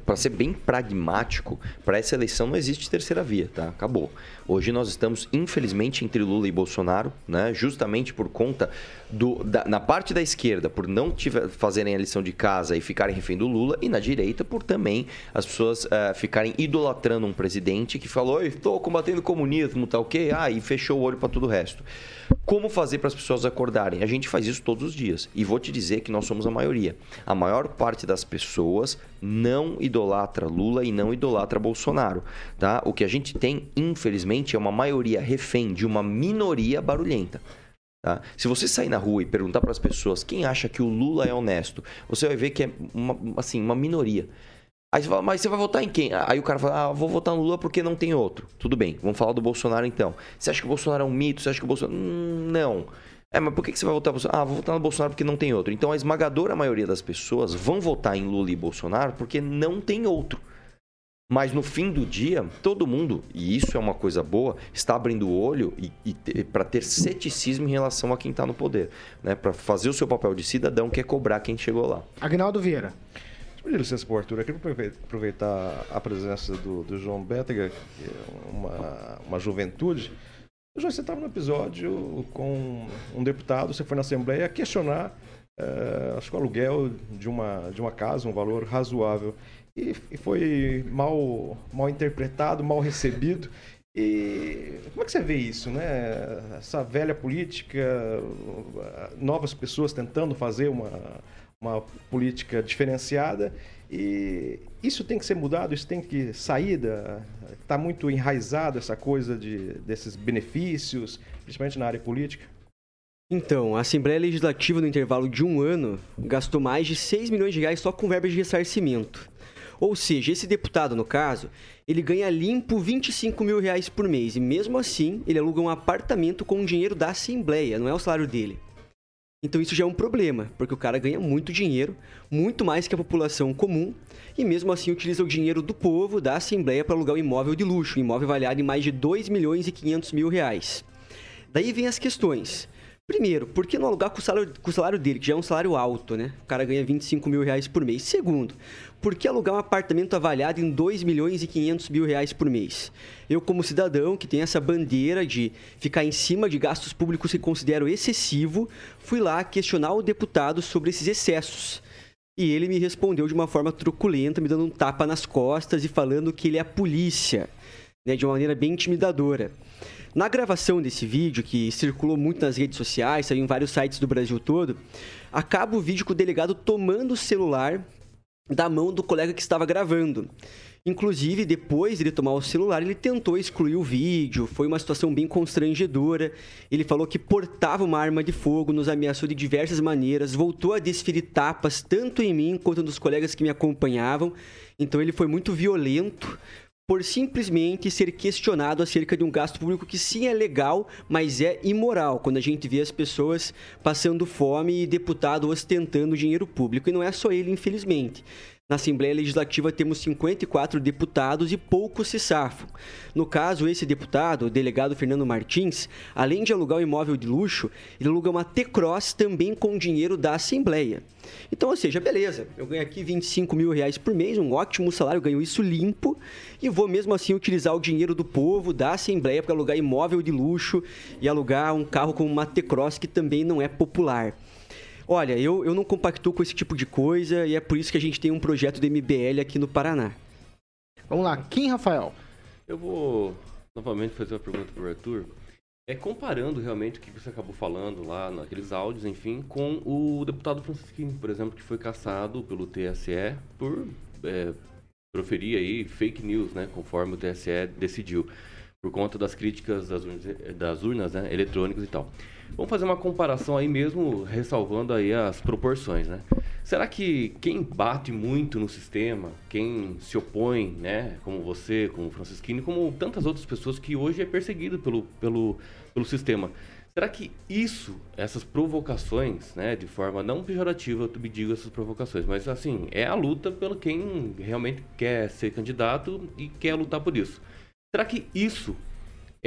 para ser bem pragmático, para essa eleição não existe terceira via, tá? Acabou. Hoje nós estamos, infelizmente, entre Lula e Bolsonaro, né? Justamente por conta do, da, na parte da esquerda, por não tiver, fazerem a lição de casa e ficarem refém do Lula, e na direita, por também as pessoas uh, ficarem idolatrando um presidente que falou: estou combatendo o comunismo, tá ok? Ah, e fechou o olho para todo o resto. Como fazer para as pessoas acordarem? A gente faz isso todos os dias. E vou te dizer que nós somos a maioria. A maior parte das pessoas não idolatra Lula e não idolatra Bolsonaro. Tá? O que a gente tem, infelizmente, é uma maioria refém de uma minoria barulhenta. Tá? Se você sair na rua e perguntar para as pessoas quem acha que o Lula é honesto, você vai ver que é uma, assim, uma minoria. Aí você fala, mas você vai votar em quem? Aí o cara fala, ah, vou votar no Lula porque não tem outro. Tudo bem, vamos falar do Bolsonaro então. Você acha que o Bolsonaro é um mito? Você acha que o Bolsonaro. Hum, não. É, mas por que você vai votar no Bolsonaro? Ah, vou votar no Bolsonaro porque não tem outro. Então a esmagadora maioria das pessoas vão votar em Lula e Bolsonaro porque não tem outro. Mas no fim do dia, todo mundo, e isso é uma coisa boa, está abrindo o olho e, e para ter ceticismo em relação a quem está no poder. Né? Para fazer o seu papel de cidadão, que é cobrar quem chegou lá. Agnaldo Vieira pedir licença para Arthur, eu queria aproveitar a presença do, do João Bétega, que é uma, uma juventude. João, você estava no episódio com um deputado, você foi na Assembleia questionar, uh, acho que o aluguel de uma, de uma casa, um valor razoável. E, e foi mal, mal interpretado, mal recebido. E como é que você vê isso, né? Essa velha política, novas pessoas tentando fazer uma, uma política diferenciada e isso tem que ser mudado, isso tem que sair. Está muito enraizado essa coisa de, desses benefícios, principalmente na área política. Então, a Assembleia Legislativa, no intervalo de um ano, gastou mais de 6 milhões de reais só com verbas de ressarcimento. Ou seja, esse deputado, no caso, ele ganha limpo 25 mil reais por mês. E mesmo assim, ele aluga um apartamento com o dinheiro da Assembleia, não é o salário dele. Então isso já é um problema, porque o cara ganha muito dinheiro, muito mais que a população comum, e mesmo assim utiliza o dinheiro do povo, da Assembleia, para alugar um imóvel de luxo, um imóvel avaliado em mais de 2 milhões e 500 mil reais. Daí vem as questões. Primeiro, por que não alugar com o, salário, com o salário dele, que já é um salário alto, né? O cara ganha 25 mil reais por mês. Segundo, por que alugar um apartamento avaliado em 2 milhões e 500 mil reais por mês? Eu, como cidadão que tem essa bandeira de ficar em cima de gastos públicos que considero excessivo, fui lá questionar o deputado sobre esses excessos. E ele me respondeu de uma forma truculenta, me dando um tapa nas costas e falando que ele é a polícia, né, de uma maneira bem intimidadora. Na gravação desse vídeo, que circulou muito nas redes sociais, saiu em vários sites do Brasil todo, acaba o vídeo com o delegado tomando o celular da mão do colega que estava gravando. Inclusive, depois de ele tomar o celular, ele tentou excluir o vídeo. Foi uma situação bem constrangedora. Ele falou que portava uma arma de fogo, nos ameaçou de diversas maneiras, voltou a desferir tapas tanto em mim quanto nos colegas que me acompanhavam. Então, ele foi muito violento por simplesmente ser questionado acerca de um gasto público que sim é legal, mas é imoral, quando a gente vê as pessoas passando fome e deputado ostentando dinheiro público. E não é só ele, infelizmente. Na Assembleia Legislativa temos 54 deputados e poucos se safam. No caso, esse deputado, o delegado Fernando Martins, além de alugar um imóvel de luxo, ele aluga uma T-Cross também com dinheiro da Assembleia. Então, ou seja, beleza, eu ganho aqui 25 mil reais por mês, um ótimo salário, ganho isso limpo e vou mesmo assim utilizar o dinheiro do povo, da Assembleia, para alugar imóvel de luxo e alugar um carro como uma T-Cross que também não é popular. Olha, eu, eu não compactuo com esse tipo de coisa e é por isso que a gente tem um projeto do MBL aqui no Paraná. Vamos lá, quem, Rafael? Eu vou novamente fazer uma pergunta para o Arthur. É comparando realmente o que você acabou falando lá naqueles áudios, enfim, com o deputado Francisquinho, por exemplo, que foi caçado pelo TSE por é, proferir aí fake news, né, conforme o TSE decidiu, por conta das críticas das urnas, das urnas né, eletrônicas e tal. Vamos fazer uma comparação aí mesmo, ressalvando aí as proporções, né? Será que quem bate muito no sistema, quem se opõe, né, como você, como Francisquini, como tantas outras pessoas que hoje é perseguido pelo, pelo, pelo sistema, será que isso, essas provocações, né, de forma não pejorativa, eu me digo essas provocações, mas assim, é a luta pelo quem realmente quer ser candidato e quer lutar por isso. Será que isso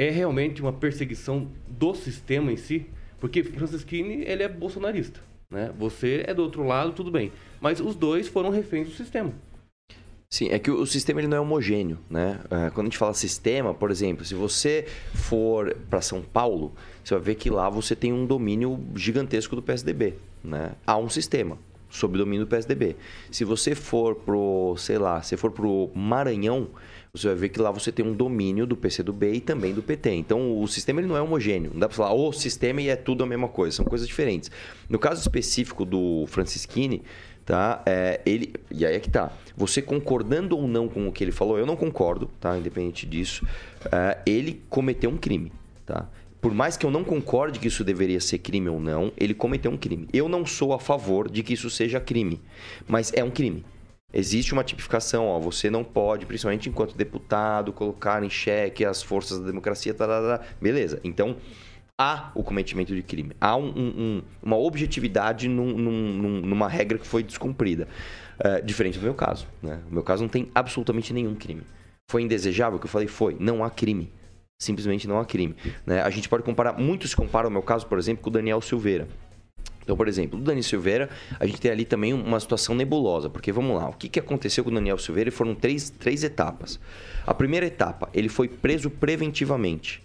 é realmente uma perseguição do sistema em si? Porque Francisquini, ele é bolsonarista, né? Você é do outro lado, tudo bem. Mas os dois foram reféns do sistema. Sim, é que o sistema ele não é homogêneo, né? É, quando a gente fala sistema, por exemplo, se você for para São Paulo, você vai ver que lá você tem um domínio gigantesco do PSDB, né? Há um sistema sob domínio do PSDB. Se você for pro, sei lá, se for pro Maranhão, você vai ver que lá você tem um domínio do PCdoB e também do PT. Então o sistema ele não é homogêneo. Não dá para falar o sistema e é tudo a mesma coisa. São coisas diferentes. No caso específico do Francisquini, tá? É, ele e aí é que tá. Você concordando ou não com o que ele falou, eu não concordo, tá? Independente disso, é, ele cometeu um crime, tá? Por mais que eu não concorde que isso deveria ser crime ou não, ele cometeu um crime. Eu não sou a favor de que isso seja crime, mas é um crime. Existe uma tipificação, ó, você não pode, principalmente enquanto deputado, colocar em xeque as forças da democracia, tá, tá, tá. beleza. Então, há o cometimento de crime. Há um, um, uma objetividade num, num, numa regra que foi descumprida. É, diferente do meu caso. Né? O meu caso não tem absolutamente nenhum crime. Foi indesejável que eu falei? Foi. Não há crime. Simplesmente não há crime. Né? A gente pode comparar, muito se compara o meu caso, por exemplo, com o Daniel Silveira. Então, por exemplo, o Daniel Silveira, a gente tem ali também uma situação nebulosa, porque vamos lá, o que, que aconteceu com o Daniel Silveira? Foram três, três etapas. A primeira etapa, ele foi preso preventivamente.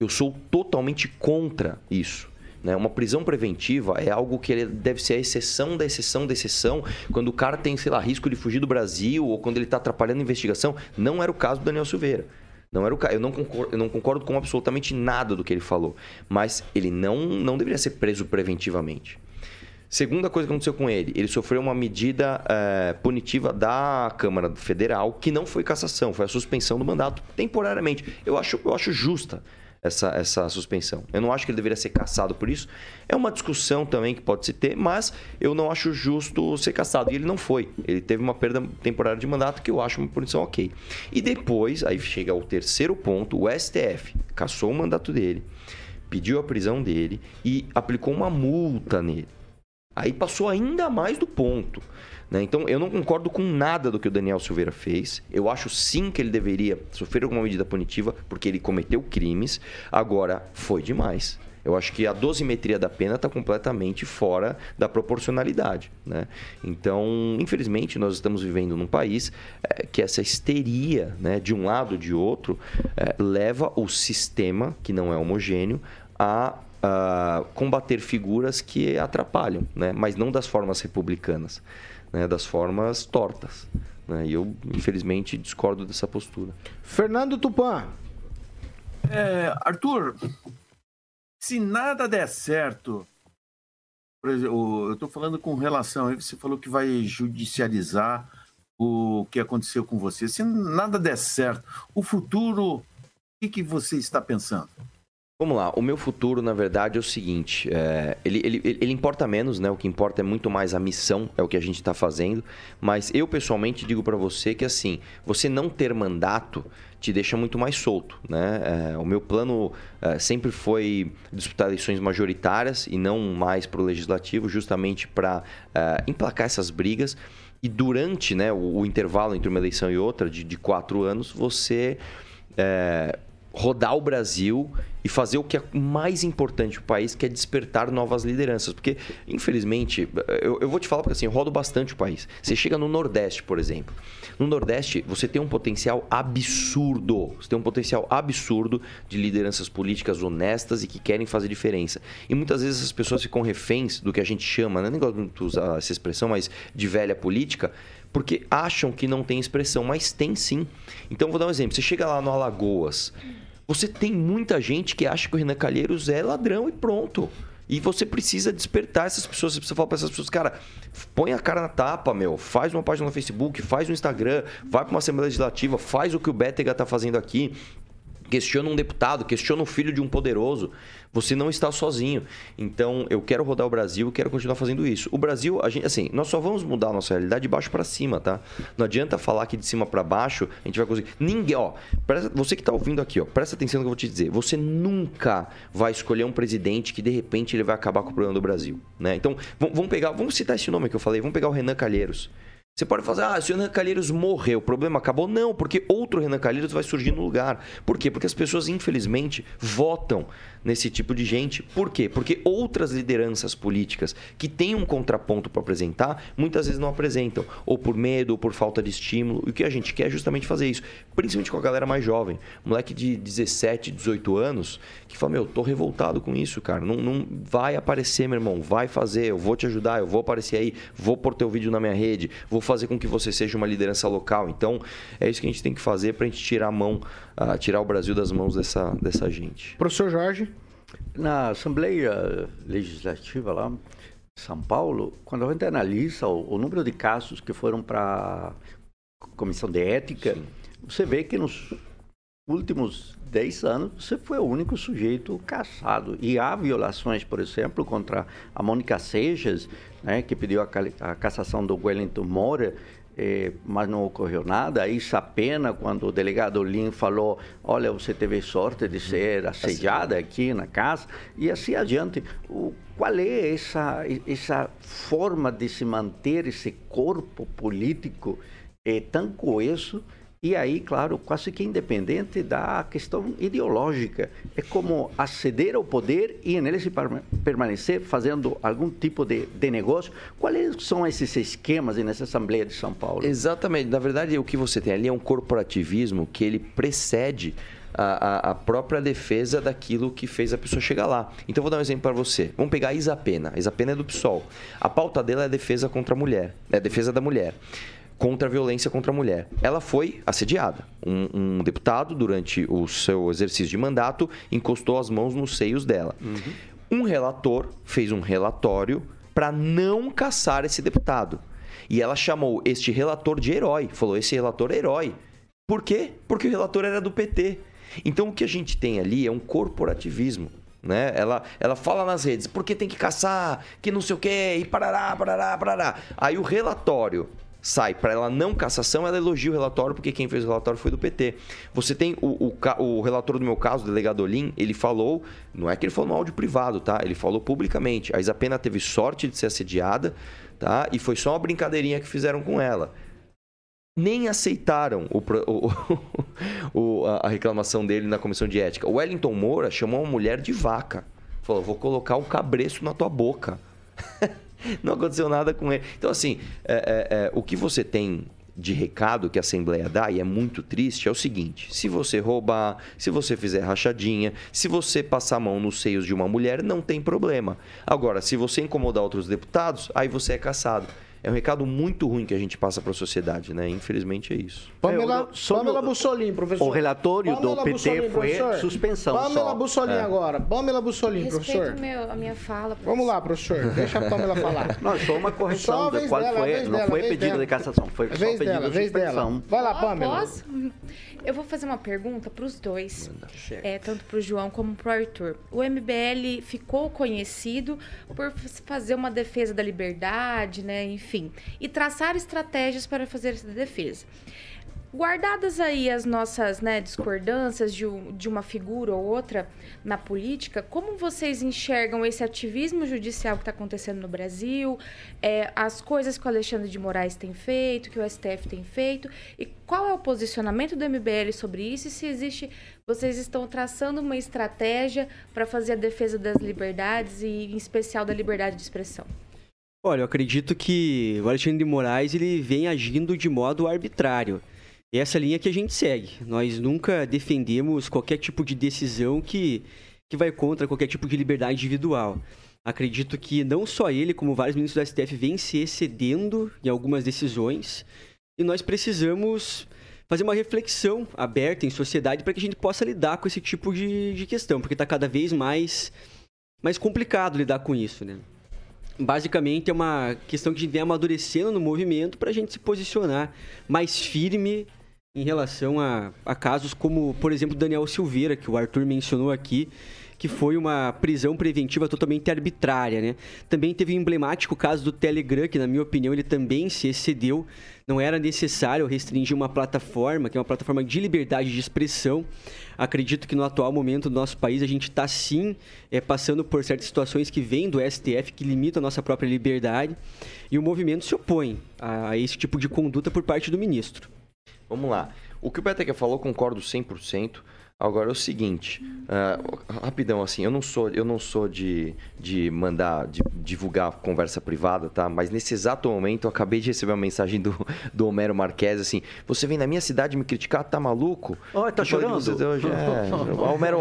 Eu sou totalmente contra isso. Né? Uma prisão preventiva é algo que deve ser a exceção da exceção da exceção, quando o cara tem, sei lá, risco de fugir do Brasil ou quando ele está atrapalhando a investigação. Não era o caso do Daniel Silveira. Não era o Eu não concordo, eu não concordo com absolutamente nada do que ele falou. Mas ele não, não deveria ser preso preventivamente. Segunda coisa que aconteceu com ele, ele sofreu uma medida é, punitiva da Câmara Federal que não foi cassação, foi a suspensão do mandato temporariamente. Eu acho, eu acho justa essa, essa suspensão. Eu não acho que ele deveria ser caçado por isso. É uma discussão também que pode se ter, mas eu não acho justo ser caçado. E ele não foi. Ele teve uma perda temporária de mandato que eu acho uma punição ok. E depois, aí chega o terceiro ponto, o STF caçou o mandato dele, pediu a prisão dele e aplicou uma multa nele. Aí passou ainda mais do ponto. Né? Então, eu não concordo com nada do que o Daniel Silveira fez. Eu acho sim que ele deveria sofrer alguma medida punitiva, porque ele cometeu crimes. Agora, foi demais. Eu acho que a dosimetria da pena está completamente fora da proporcionalidade. Né? Então, infelizmente, nós estamos vivendo num país é, que essa histeria, né, de um lado ou de outro, é, leva o sistema, que não é homogêneo, a a combater figuras que atrapalham, né? mas não das formas republicanas né, das formas tortas. Né? E eu, infelizmente, discordo dessa postura. Fernando Tupan. É, Arthur, se nada der certo, por exemplo, eu estou falando com relação, você falou que vai judicializar o que aconteceu com você. Se nada der certo, o futuro, o que, que você está pensando? Vamos lá, o meu futuro, na verdade, é o seguinte: é, ele, ele, ele importa menos, né? O que importa é muito mais a missão, é o que a gente está fazendo. Mas eu, pessoalmente, digo para você que, assim, você não ter mandato te deixa muito mais solto, né? É, o meu plano é, sempre foi disputar eleições majoritárias e não mais para o legislativo, justamente para é, emplacar essas brigas. E durante né, o, o, intervalo entre uma eleição e outra, de, de quatro anos, você é, rodar o Brasil e fazer o que é mais importante para o país, que é despertar novas lideranças. Porque, infelizmente, eu, eu vou te falar porque assim, eu rodo bastante o país. Você chega no Nordeste, por exemplo. No Nordeste, você tem um potencial absurdo. Você tem um potencial absurdo de lideranças políticas honestas e que querem fazer diferença. E muitas vezes as pessoas ficam reféns do que a gente chama, né? nem gosto de usar essa expressão, mas de velha política, porque acham que não tem expressão, mas tem sim. Então, vou dar um exemplo. Você chega lá no Alagoas você tem muita gente que acha que o Renan Calheiros é ladrão e pronto. E você precisa despertar essas pessoas. Você precisa falar para essas pessoas, cara, põe a cara na tapa, meu. Faz uma página no Facebook, faz no Instagram, vai para uma Assembleia Legislativa, faz o que o Bétega tá fazendo aqui questiona um deputado, questiona o filho de um poderoso. Você não está sozinho. Então, eu quero rodar o Brasil, quero continuar fazendo isso. O Brasil, gente, assim, nós só vamos mudar a nossa realidade de baixo para cima, tá? Não adianta falar que de cima para baixo a gente vai conseguir. Ninguém, ó, presta, você que está ouvindo aqui, ó, presta atenção no que eu vou te dizer. Você nunca vai escolher um presidente que de repente ele vai acabar com o problema do Brasil, né? Então, vamos pegar, vamos citar esse nome que eu falei, vamos pegar o Renan Calheiros. Você pode fazer, ah, se o Renan Calheiros morreu, o problema acabou. Não, porque outro Renan Calheiros vai surgir no lugar. Por quê? Porque as pessoas, infelizmente, votam nesse tipo de gente. Por quê? Porque outras lideranças políticas que têm um contraponto para apresentar, muitas vezes não apresentam, ou por medo, ou por falta de estímulo. E o que a gente quer é justamente fazer isso, principalmente com a galera mais jovem. Moleque de 17, 18 anos, que fala: Meu, tô revoltado com isso, cara. Não, não vai aparecer, meu irmão, vai fazer, eu vou te ajudar, eu vou aparecer aí, vou pôr teu vídeo na minha rede, vou fazer com que você seja uma liderança local. Então, é isso que a gente tem que fazer para a gente tirar a mão, uh, tirar o Brasil das mãos dessa, dessa gente. Professor Jorge. Na Assembleia Legislativa lá em São Paulo, quando a gente analisa o, o número de casos que foram para a Comissão de Ética, Sim. você vê que nos últimos 10 anos você foi o único sujeito caçado. E há violações, por exemplo, contra a Mônica Sejas, né, que pediu a, a cassação do Wellington Moura, eh, mas não ocorreu nada. Isso apenas quando o delegado Lin falou: Olha, você teve sorte de ser uhum. assediada aqui na casa, e assim adiante. O, qual é essa, essa forma de se manter esse corpo político eh, tão coeso? E aí, claro, quase que independente da questão ideológica. É como aceder ao poder e nele se permanecer fazendo algum tipo de, de negócio. Quais são esses esquemas nessa Assembleia de São Paulo? Exatamente. Na verdade, o que você tem ali é um corporativismo que ele precede a, a, própria defesa daquilo que fez a pessoa chegar lá. Então, vou dar um exemplo para você. Vamos pegar a Isapena. A Isapena é do PSOL. A pauta dela é a defesa contra a mulher. É a defesa da mulher contra a violência contra a mulher. Ela foi assediada. Um, um, deputado, durante o seu exercício de mandato, encostou as mãos nos seios dela. Uhum. Um relator fez um relatório para não caçar esse deputado. E ela chamou este relator de herói. Falou: esse relator é herói. Por quê? Porque o relator era do PT. Então o que a gente tem ali é um corporativismo. Né? Ela, ela fala nas redes, porque tem que caçar, que não sei o quê, e parará, parará, parará. Aí o relatório sai para ela não cassação, ela elogia o relatório porque quem fez o relatório foi do PT. Você tem o, o, o relator do meu caso, o delegado Olim, ele falou, não é que ele falou no áudio privado, tá? Ele falou publicamente. A Isapena teve sorte de ser assediada, tá? E foi só uma brincadeirinha que fizeram com ela. Nem aceitaram o, o, a reclamação dele na comissão de ética. O Wellington Moura chamou uma mulher de vaca. Falou: vou colocar um cabreço na tua boca. não aconteceu nada com ele. Então, assim, é, é, é, o que você tem de recado que a Assembleia dá, e é muito triste, é o seguinte: se você roubar, se você fizer rachadinha, se você passar a mão nos seios de uma mulher, não tem problema. Agora, se você incomodar outros deputados, aí você é caçado. É um recado muito ruim que a gente passa para a sociedade, né? Infelizmente é isso. Pamela, Pamela Bussolini, professor. O relatório Pamela do PT Bussolini, foi professor. suspensão Pamela só. Bussolini É. agora. Pamela Bussolini, Respeito professor. meu, a minha fala. Vamos lá, professor. Deixa a Pamela falar. Não, só uma Só correção a vez qual dela, foi. não dela, foi pedido dela. de cassação, foi A só vez pedido dela, de vez dela. suspensão. Vai lá, Pamela. Posso? Eu vou fazer uma pergunta para os dois, é, tanto para o João como para o Arthur. O MBL ficou conhecido por fazer uma defesa da liberdade, né, enfim, e traçar estratégias para fazer essa defesa. Guardadas aí as nossas né, discordâncias de, de uma figura ou outra na política, como vocês enxergam esse ativismo judicial que está acontecendo no Brasil, é, as coisas que o Alexandre de Moraes tem feito, que o STF tem feito, e qual é o posicionamento do MBL sobre isso e se existe, vocês estão traçando uma estratégia para fazer a defesa das liberdades e em especial da liberdade de expressão? Olha, eu acredito que o Alexandre de Moraes ele vem agindo de modo arbitrário. Essa linha que a gente segue. Nós nunca defendemos qualquer tipo de decisão que, que vai contra qualquer tipo de liberdade individual. Acredito que não só ele, como vários ministros do STF, vêm se excedendo em algumas decisões. E nós precisamos fazer uma reflexão aberta em sociedade para que a gente possa lidar com esse tipo de, de questão, porque está cada vez mais, mais complicado lidar com isso, né? Basicamente é uma questão que a gente vem amadurecendo no movimento para a gente se posicionar mais firme em relação a, a casos como, por exemplo, Daniel Silveira, que o Arthur mencionou aqui, que foi uma prisão preventiva totalmente arbitrária, né? Também teve o emblemático caso do Telegram, que na minha opinião ele também se excedeu. Não era necessário restringir uma plataforma, que é uma plataforma de liberdade de expressão. Acredito que no atual momento do nosso país a gente está sim é, passando por certas situações que vêm do STF que limitam a nossa própria liberdade e o movimento se opõe a esse tipo de conduta por parte do ministro. Vamos lá. O que o Peteca falou, concordo 100%. Agora é o seguinte, ah, rapidão assim, eu não sou, eu não sou de, de mandar, de divulgar conversa privada, tá? Mas nesse exato momento eu acabei de receber uma mensagem do, do Homero Marques assim, você vem na minha cidade me criticar, tá maluco? Ó, tá Eu falei, chorando? "Você- hoje é, Homero,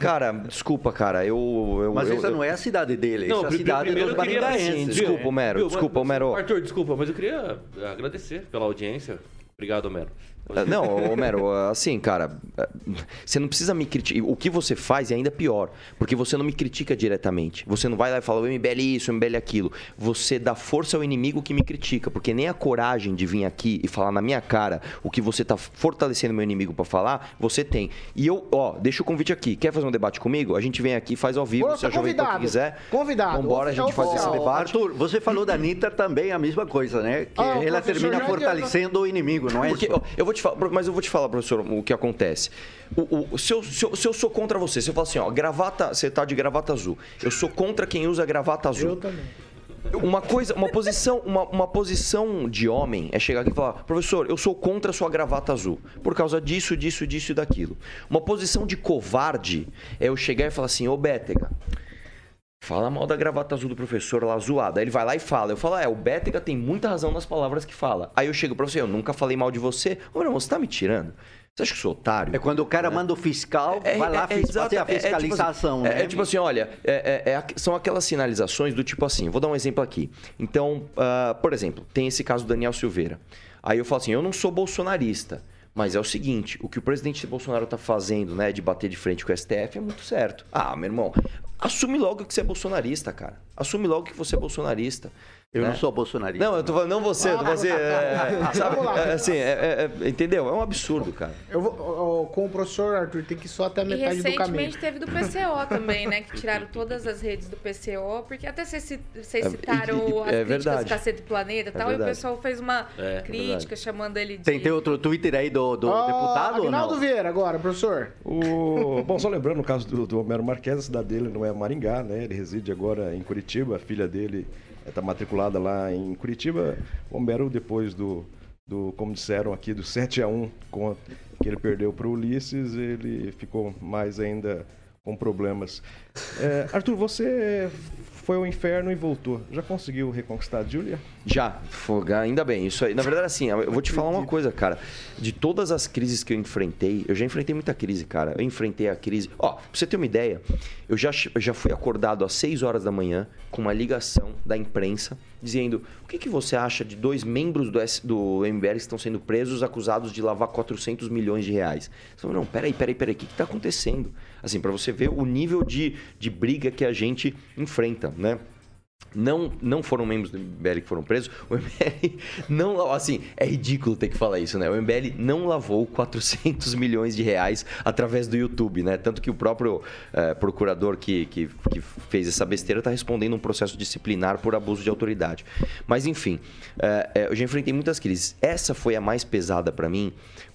cara, desculpa, cara, eu... eu Mas eu, essa eu- não é a cidade dele, essa é a cidade dos maringaenses. Desculpa, Homero, desculpa, Homero. Arthur, desculpa, mas eu queria agradecer pela audiência. Obrigado, Homero. Ah, Não, Homero, assim, cara, ah, você não precisa me criticar. O que você faz é ainda pior, porque você não me critica diretamente. Você não vai lá e fala, o MBL isso, o MBL aquilo. Você dá força ao inimigo que me critica, porque nem a coragem de vir aqui e falar na minha cara o que você tá fortalecendo meu inimigo pra falar, você tem. E eu, ó, deixa o convite aqui. Quer fazer um debate comigo? A gente vem aqui, faz ao vivo, Pô, se a tá Jovem Pan convidado. quiser. Convidado. Vambora, a gente faz esse Oficial. debate. Arthur, você falou da Anitta também a mesma coisa, né? Que Ah, ela termina fortalecendo o inimigo, não é Porque, isso? eu vou te falar, mas eu vou te falar, professor, o que acontece. O, o- se, eu, se, eu, se eu sou contra você, se eu falo assim, ó, gravata, você tá de gravata azul. Eu sou contra quem usa gravata azul. Eu também. Uma coisa, uma posição, uma, uma posição de homem é chegar aqui e falar, professor, eu sou contra a sua gravata azul. Por causa disso, disso, disso e daquilo. Uma posição de covarde é eu chegar e falar assim, ô Bétega, Fala mal da gravata azul do professor lá zoada. Aí ele vai lá e fala. Eu falo, é, o Bétega tem muita razão nas palavras que fala. Aí eu chego pra você, eu nunca falei mal de você. Ô, meu irmão, você tá me tirando? Você acha que eu sou otário? É quando o cara manda o fiscal, vai lá fis- exato, fazer a é- é tipo assim- fiscalização, é, né? é tipo assim, olha, é- é- é são aquelas sinalizações do tipo assim, vou dar um exemplo aqui. Então, ah, por exemplo, tem esse caso do Daniel Silveira. Aí eu falo assim, eu não sou bolsonarista, mas é o seguinte, o que o presidente Bolsonaro tá fazendo, né, de bater de frente com o STF é muito certo. Ah, meu irmão, assume logo que você é bolsonarista, cara. Assume logo que você é bolsonarista. Eu né? não sou bolsonarista. Não, eu tô falando, não você, tô falando assim, é, sabe, Vamos lá. é, assim, é- é- é- entendeu? É um absurdo, cara. Eu vou, com o professor Arthur, tem que ir só até a metade do caminho. recentemente teve do PCO também, né? Que tiraram todas as redes do PCO, porque até vocês É, citaram e- e- as é críticas do Cacete do Planeta e É tal, e o pessoal fez uma É, crítica chamando ele de. Tem, tem outro Twitter aí do, do Ó, deputado ou Agnaldo não? Vieira, agora, professor. O... Bom, só lembrando, no caso do, do Homero Marques, a cidade dele não é Maringá, né? Ele reside agora em Curitiba, a filha dele está matriculada lá em Curitiba. O Homero, depois do, do como disseram aqui, do 7 a 1 com- que ele perdeu para o Ulisses, ele ficou mais ainda com problemas. É, Arthur, você foi ao inferno e voltou. Já conseguiu reconquistar a Julia? Já, ainda bem. Isso aí. Na verdade, assim, eu vou te falar uma coisa, cara. De todas as crises que eu enfrentei, eu já enfrentei muita crise, cara. Eu enfrentei a crise. Ó, pra você ter uma ideia, eu já, eu já fui acordado às 6 horas da manhã com uma ligação da imprensa dizendo: o que, que você acha de dois membros do, S, do MBL que estão sendo presos acusados de lavar 400 milhões de reais? Você falou, não, peraí, peraí, peraí, o que, que tá acontecendo? Assim, para você ver o nível de, de briga que a gente enfrenta, né? não, não foram membros do MBL que foram presos. O MBL não. Assim, é ridículo ter que falar isso, né? O MBL não lavou 400 milhões de reais através do YouTube, né? Tanto que o próprio eh, procurador que, que, que, fez essa besteira está respondendo um processo disciplinar por abuso de autoridade. Mas, enfim, eh, eh, eu já enfrentei muitas crises. Essa foi a mais pesada para mim,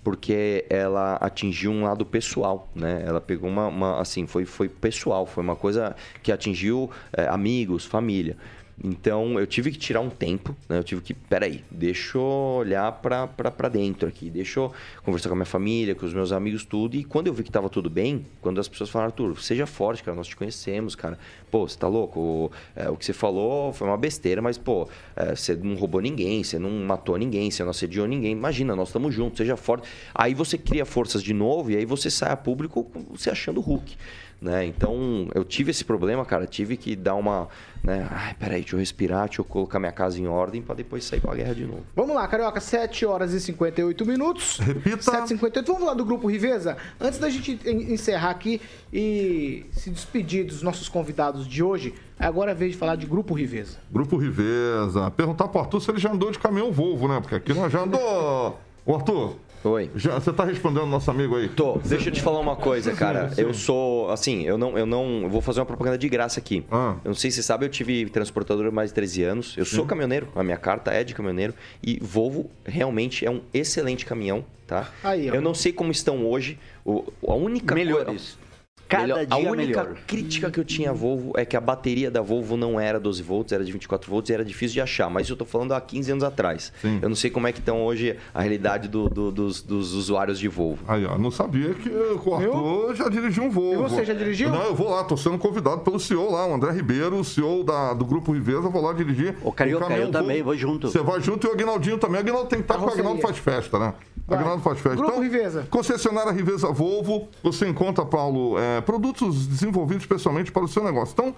porque ela atingiu um lado pessoal, né? Ela pegou uma, uma assim, foi, foi pessoal, foi uma coisa que atingiu é, amigos, família. Então eu tive que tirar um tempo, né? Eu tive que, peraí, deixa eu olhar pra, pra, pra dentro aqui, deixa eu conversar com a minha família, com os meus amigos, tudo. E quando eu vi que tava tudo bem, quando as pessoas falaram, Arthur, seja forte, cara, nós te conhecemos, cara. Pô, você tá louco? O, é, o que você falou foi uma besteira, mas, pô, é, você não roubou ninguém, você não matou ninguém, você não assediou ninguém. Imagina, nós estamos juntos, seja forte. Aí você cria forças de novo e aí você sai a público se achando Hulk. Né? Então, eu tive esse problema, cara. Tive que dar uma. Né? Ai, peraí, deixa eu respirar, deixa eu colocar minha casa em ordem para depois sair pra guerra de novo. Vamos lá, Carioca, 7 horas e 58 minutos. Repita. 7 58 Vamos lá do Grupo Riveza? Antes da gente encerrar aqui e se despedir dos nossos convidados de hoje, agora é a vez de falar de Grupo Riveza. Grupo Riveza. Perguntar pro Arthur se ele já andou de caminhão Volvo, né? Porque aqui nós já andou. Ô, Arthur, Oi. Já, você tá respondendo nosso amigo aí? Tô. Deixa eu te falar uma coisa, cara. Eu sou, assim, eu não, eu não, eu vou fazer uma propaganda de graça aqui. Ah. Eu não sei se você sabe, eu tive transportador há mais de 13 anos. Eu sou caminhoneiro, a minha carta é de caminhoneiro e Volvo realmente é um excelente caminhão, tá? Aí, ó. eu não sei como estão hoje. O, a única Melhores. coisa- Cada Melhor- dia a única melhor. crítica que eu tinha à Volvo é que a bateria da Volvo não era 12 volts, era de 24 volts e era difícil de achar. Mas isso eu tô falando há 15 anos atrás. Eu não sei como é que estão hoje a realidade do- do- dos, dos usuários de Volvo. Aí, ó, não sabia que o Arthur já dirigiu um Volvo. E você já dirigiu? Não, eu vou lá, tô sendo convidado pelo CEO lá, o André Ribeiro, o CEO da, do Grupo Riveza, vou lá dirigir. Carioca, o caminhão eu também vou junto. Você vai junto e o Aguinaldinho também. O Aguinaldo tem que estar porque o Carroceria. Aguinaldo faz festa, né? Vai. Aguinaldo faz festa. Grupo Então, Riveza. Concessionária Riveza Volvo, você encontra, Paulo, é, produtos desenvolvidos especialmente para o seu negócio. Então,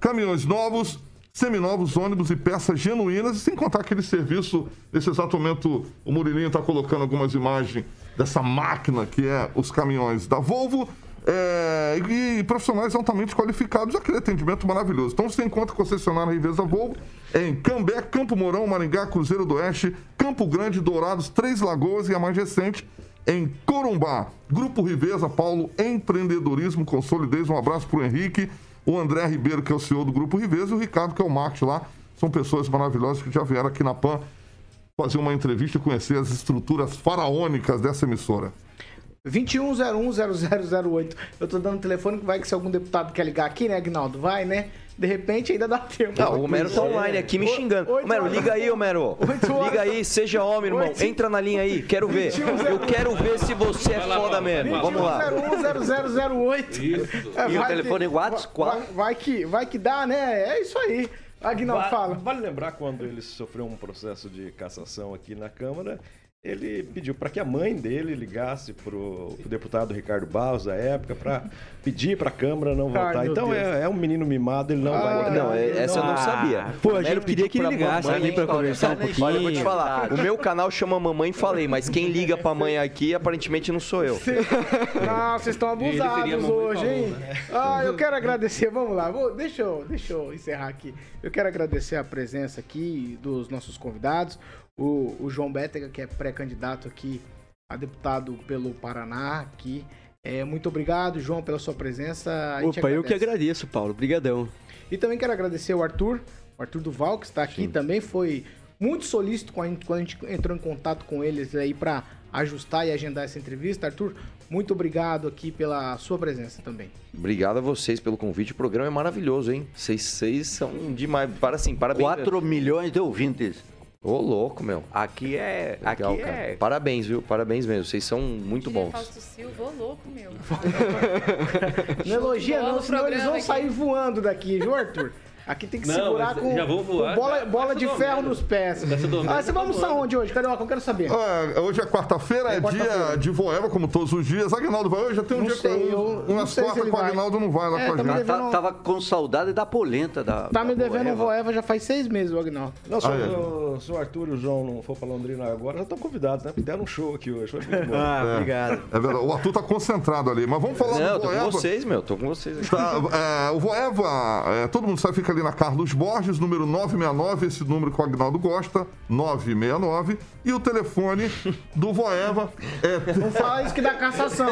caminhões novos, seminovos, ônibus e peças genuínas, e sem contar aquele serviço, nesse exato momento, o Murilinho está colocando algumas imagens dessa máquina que é os caminhões da Volvo. é, e profissionais altamente qualificados, aquele atendimento maravilhoso. Então você encontra concessionária Riveza Volvo em Cambé, Campo Mourão, Maringá, Cruzeiro do Oeste, Campo Grande, Dourados, Três Lagoas e a mais recente, em Corumbá. Grupo Riveza, Paulo, empreendedorismo com solidez. Um abraço para o Henrique, o André Ribeiro, que é o CEO do Grupo Riveza, e o Ricardo, que é o marketing lá. São pessoas maravilhosas que já vieram aqui na PAN fazer uma entrevista e conhecer as estruturas faraônicas dessa emissora. 21010008. Eu tô dando o telefone que vai que se algum deputado quer ligar aqui, né, Agnaldo? Vai, né? De repente ainda dá tempo. Não, o Homero tá online aqui me xingando. Oito Homero, horas- liga aí, Homero. Liga aí, seja homem, irmão. Oito- Entra na linha aí, quero ver. Eu quero ver se você é foda mesmo. Vamos lá. 21010008. Isso. É, E o telefone que- WhatsApp, vai, que, vai que dá, né? É isso aí. Agnaldo, Va- fala. Vale lembrar quando ele sofreu um processo de cassação aqui na Câmara, ele pediu para que a mãe dele ligasse para o deputado Ricardo Barros, da época, para pedir para a Câmara não Ai, votar. meu Então é, é um menino mimado, ele não vai votar. Não, é- essa eu não sabia. Pô, a gente queria pediu que ele ligasse aqui pra conversar um pouquinho. Olha, eu vou te falar. O meu canal chama Mamãe Falei, mas quem liga pra mãe aqui aparentemente não sou eu. Não, vocês estão abusados hoje, hein? né? Ah, eu quero agradecer. Vamos lá, vou, deixa, eu, deixa eu encerrar aqui. Eu quero agradecer a presença aqui dos nossos convidados. O, o João Bétega, que é pré-candidato aqui a deputado pelo Paraná, aqui. É, muito obrigado, João, pela sua presença. Opa, eu que agradeço, Paulo. Obrigadão. E também quero agradecer o Arthur, o Arthur Duval, que está aqui também, foi muito solícito com a gente- quando a gente entrou em contato com eles aí para ajustar e agendar essa entrevista. Arthur, muito obrigado aqui pela sua presença também. Obrigado a vocês pelo convite. O programa é maravilhoso, hein? Vocês, vocês são demais. Para assim, parabéns. 4 milhões de ouvintes. Ô, louco, meu. Aqui é. Legal, aqui cara. é. Parabéns, viu? Parabéns mesmo. Vocês são muito bons. Fausto Silva, ô louco, meu. Não elogia não, no senão eles vão aqui. sair voando daqui, viu, Arthur? Aqui tem que Não, segurar com, já vou voar, com bola, já. bola de ferro domênico. nos pés. Ah, você vai almoçar onde hoje, Carioca? Eu quero saber. É, hoje é quarta-feira, é, É quarta-feira. dia de Voeva, como todos os dias. Aguinaldo vai hoje? Já tem um Não dia sei, eu- não umas quartas com o vai. Aguinaldo não vai lá É, com a tá gente. devendo- Tá- tava com saudade da polenta da. Tá me da devendo um Boeva. Voeva já faz seis meses, o Agnaldo. Não, se, Ah, é. o, se o Arthur e o João não for pra Londrina agora, já estão convidados, né? Deram um show aqui hoje. Ah, É. obrigado. É verdade. O Arthur tá concentrado ali. Mas vamos falar Não, do tô com Voeva. vocês, meu. Tô com vocês aqui. Tá, é, o Voeva, é, todo mundo sabe, fica ali na Carlos Borges, número 969, esse número que o Agnaldo gosta, 969. E o telefone do Voeva é. Não fala isso que dá cassação.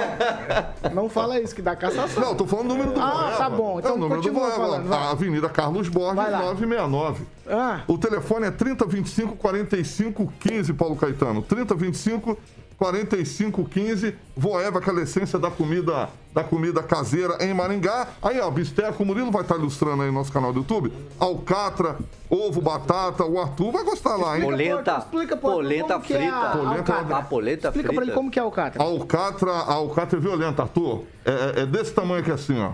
Não fala isso que dá cassação. Não, tô falando o número do Ah, Voeva. tá bom. Então é o número do Voeva. falando. A Avenida Carlos Borges, Vai lá. 969. Ah, O telefone é 3025 45 15, Paulo Caetano. 3025 45 15. Voeva, aquela essência da comida, da comida caseira em Maringá. Aí, ó, bisteco, o Murilo vai estar ilustrando aí no nosso canal do YouTube. Alcatra, ovo, batata, o Arthur vai gostar lá, hein? Polenta, Explica, pô, polenta como que é frita. a Polenta-. A polenta Explica frita. pra ele como que é o Alcatra. Alcatra, a alcatra é violenta, Arthur. É, é- é desse tamanho aqui assim, ó.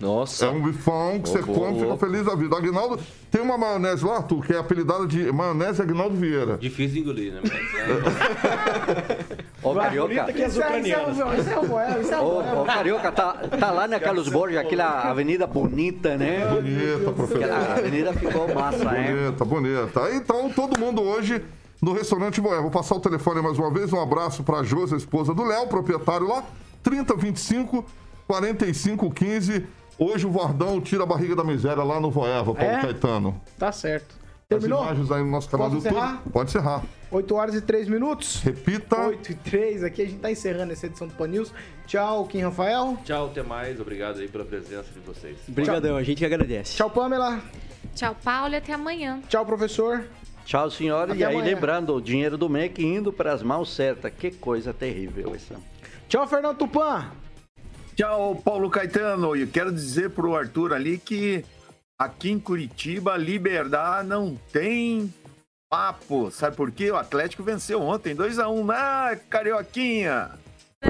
Nossa. É um bifão que você Ô, ô, come e fica feliz da vida. Aguinaldo, tem uma maionese lá, Arthur, que é apelidada de maionese Aguinaldo Vieira. Difícil de engolir, né? Mas, é, Ô, Carioca. que as Isso é, isso é isso é o Voeva, isso é o ô. Carioca, tá, tá lá na Carlos Borges, aquela avenida bonita, né? Bonita, professor. Aquela avenida ficou massa, né? Bonita, bonita. Então, todo mundo hoje no restaurante Voé. Vou passar o telefone mais uma vez. Um abraço para a Josi, a esposa do Léo, proprietário lá. 3025 4515. Hoje o Vardão tira a barriga da miséria lá no Voeva, Paulo É? Caetano. Tá certo. As Terminou? imagens aí no nosso canal Posso do YouTube. encerrar? Pode encerrar. 8 horas e 3 minutos. Repita. 8 e 3. Aqui a gente tá encerrando essa edição do Pan News. Tchau, Kim Rafael. Tchau, até mais. Obrigado aí pela presença de vocês. Obrigadão, a gente que agradece. Tchau, Pamela. Tchau, Paulo, e até amanhã. Tchau, professor. Tchau, senhora. Até e aí, amanhã. lembrando, o dinheiro do MEC indo para as mãos certas. Que coisa terrível essa. Tchau, Fernando Tupan. Tchau, Paulo Caetano. E eu quero dizer pro Arthur ali que aqui em Curitiba, liberdade não tem papo. Sabe por quê? O Atlético venceu ontem, 2x1. Ah, Carioquinha!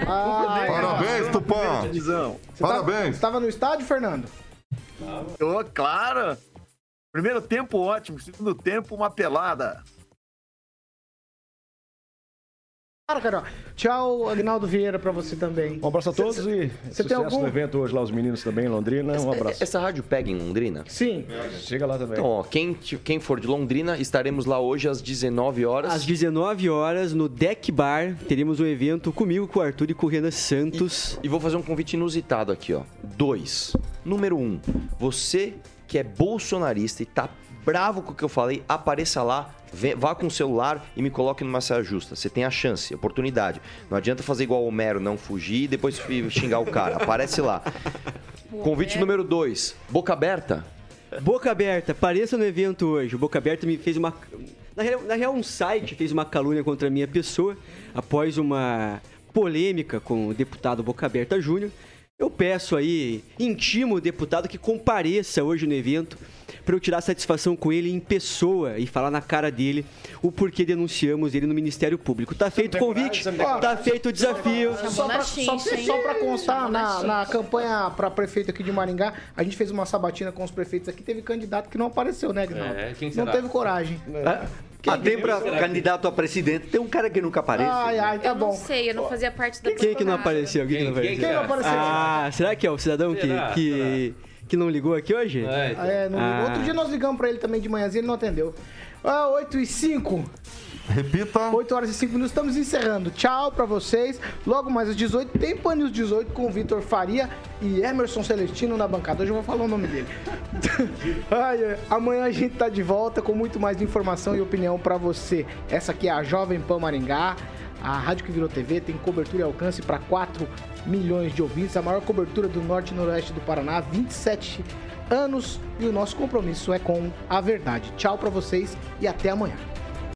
Ah, Parabéns, Tupã. Divisão. Você tava- Parabéns. Você tava no estádio, Fernando? Ô, claro! Primeiro tempo ótimo, segundo tempo uma pelada. Claro, Carol. Tchau, Agnaldo Vieira, pra você também. Um abraço a todos Cê- e Você tem sucesso algum? no evento hoje lá, os meninos também em Londrina. Um abraço. Essa rádio pega em Londrina? Sim. Chega lá também. Então, ó, quem, quem for de Londrina, estaremos lá hoje às 19 horas. Às 19 horas, no Deck Bar, teremos um evento comigo, com o Arthur e com o Renan Santos. E vou fazer um convite inusitado aqui, ó. Dois. Número um, você que é bolsonarista e tá bravo com o que eu falei, apareça lá, vá com o celular e me coloque numa saia justa. Você tem a chance, a oportunidade. Não adianta fazer igual o Homero, não fugir e depois xingar o cara. Aparece lá. Convite número dois, boca aberta. Boca Aberta, apareça no evento hoje. O Boca Aberta me fez uma. Na real, na real, um site fez uma calúnia contra a minha pessoa após uma polêmica com o deputado Boca Aberta Júnior. Eu peço aí, intimo o deputado que compareça hoje no evento para eu tirar satisfação com ele em pessoa e falar na cara dele o porquê denunciamos ele no Ministério Público. Tá feito o convite, tá feito o desafio. Só só pra constar, na, na campanha pra prefeito aqui de Maringá, a gente fez uma sabatina com os prefeitos aqui, teve candidato que não apareceu, né, Agnaldo? É, não teve coragem. Até para candidato a presidente, tem um cara que nunca aparece. Ai, ai, tá eu não bom. sei, eu não fazia parte da Quem que não apareceu? Quem, que não apareceu? Quem não apareceu? Ah, será que é o cidadão que, Será? que, que não ligou aqui hoje? É, Ah, é, não ligou. Ah. Outro dia nós ligamos pra ele também de manhãzinha, ele não atendeu. Ah, 8 e 5. Repita. 8 horas e 5 minutos, estamos encerrando. Tchau pra vocês. Logo mais às 18, tem Pan News 18 com o Vitor Faria e Emerson Celestino na bancada. Hoje eu vou falar o nome dele. Ai, amanhã a gente tá de volta com muito mais informação e opinião pra você. Essa aqui é a Jovem Pan Maringá. A rádio que virou TV tem cobertura e alcance para 4 milhões de ouvintes, a maior cobertura do norte e noroeste do Paraná, há 27 anos, e o nosso compromisso é com a verdade. Tchau pra vocês e até amanhã.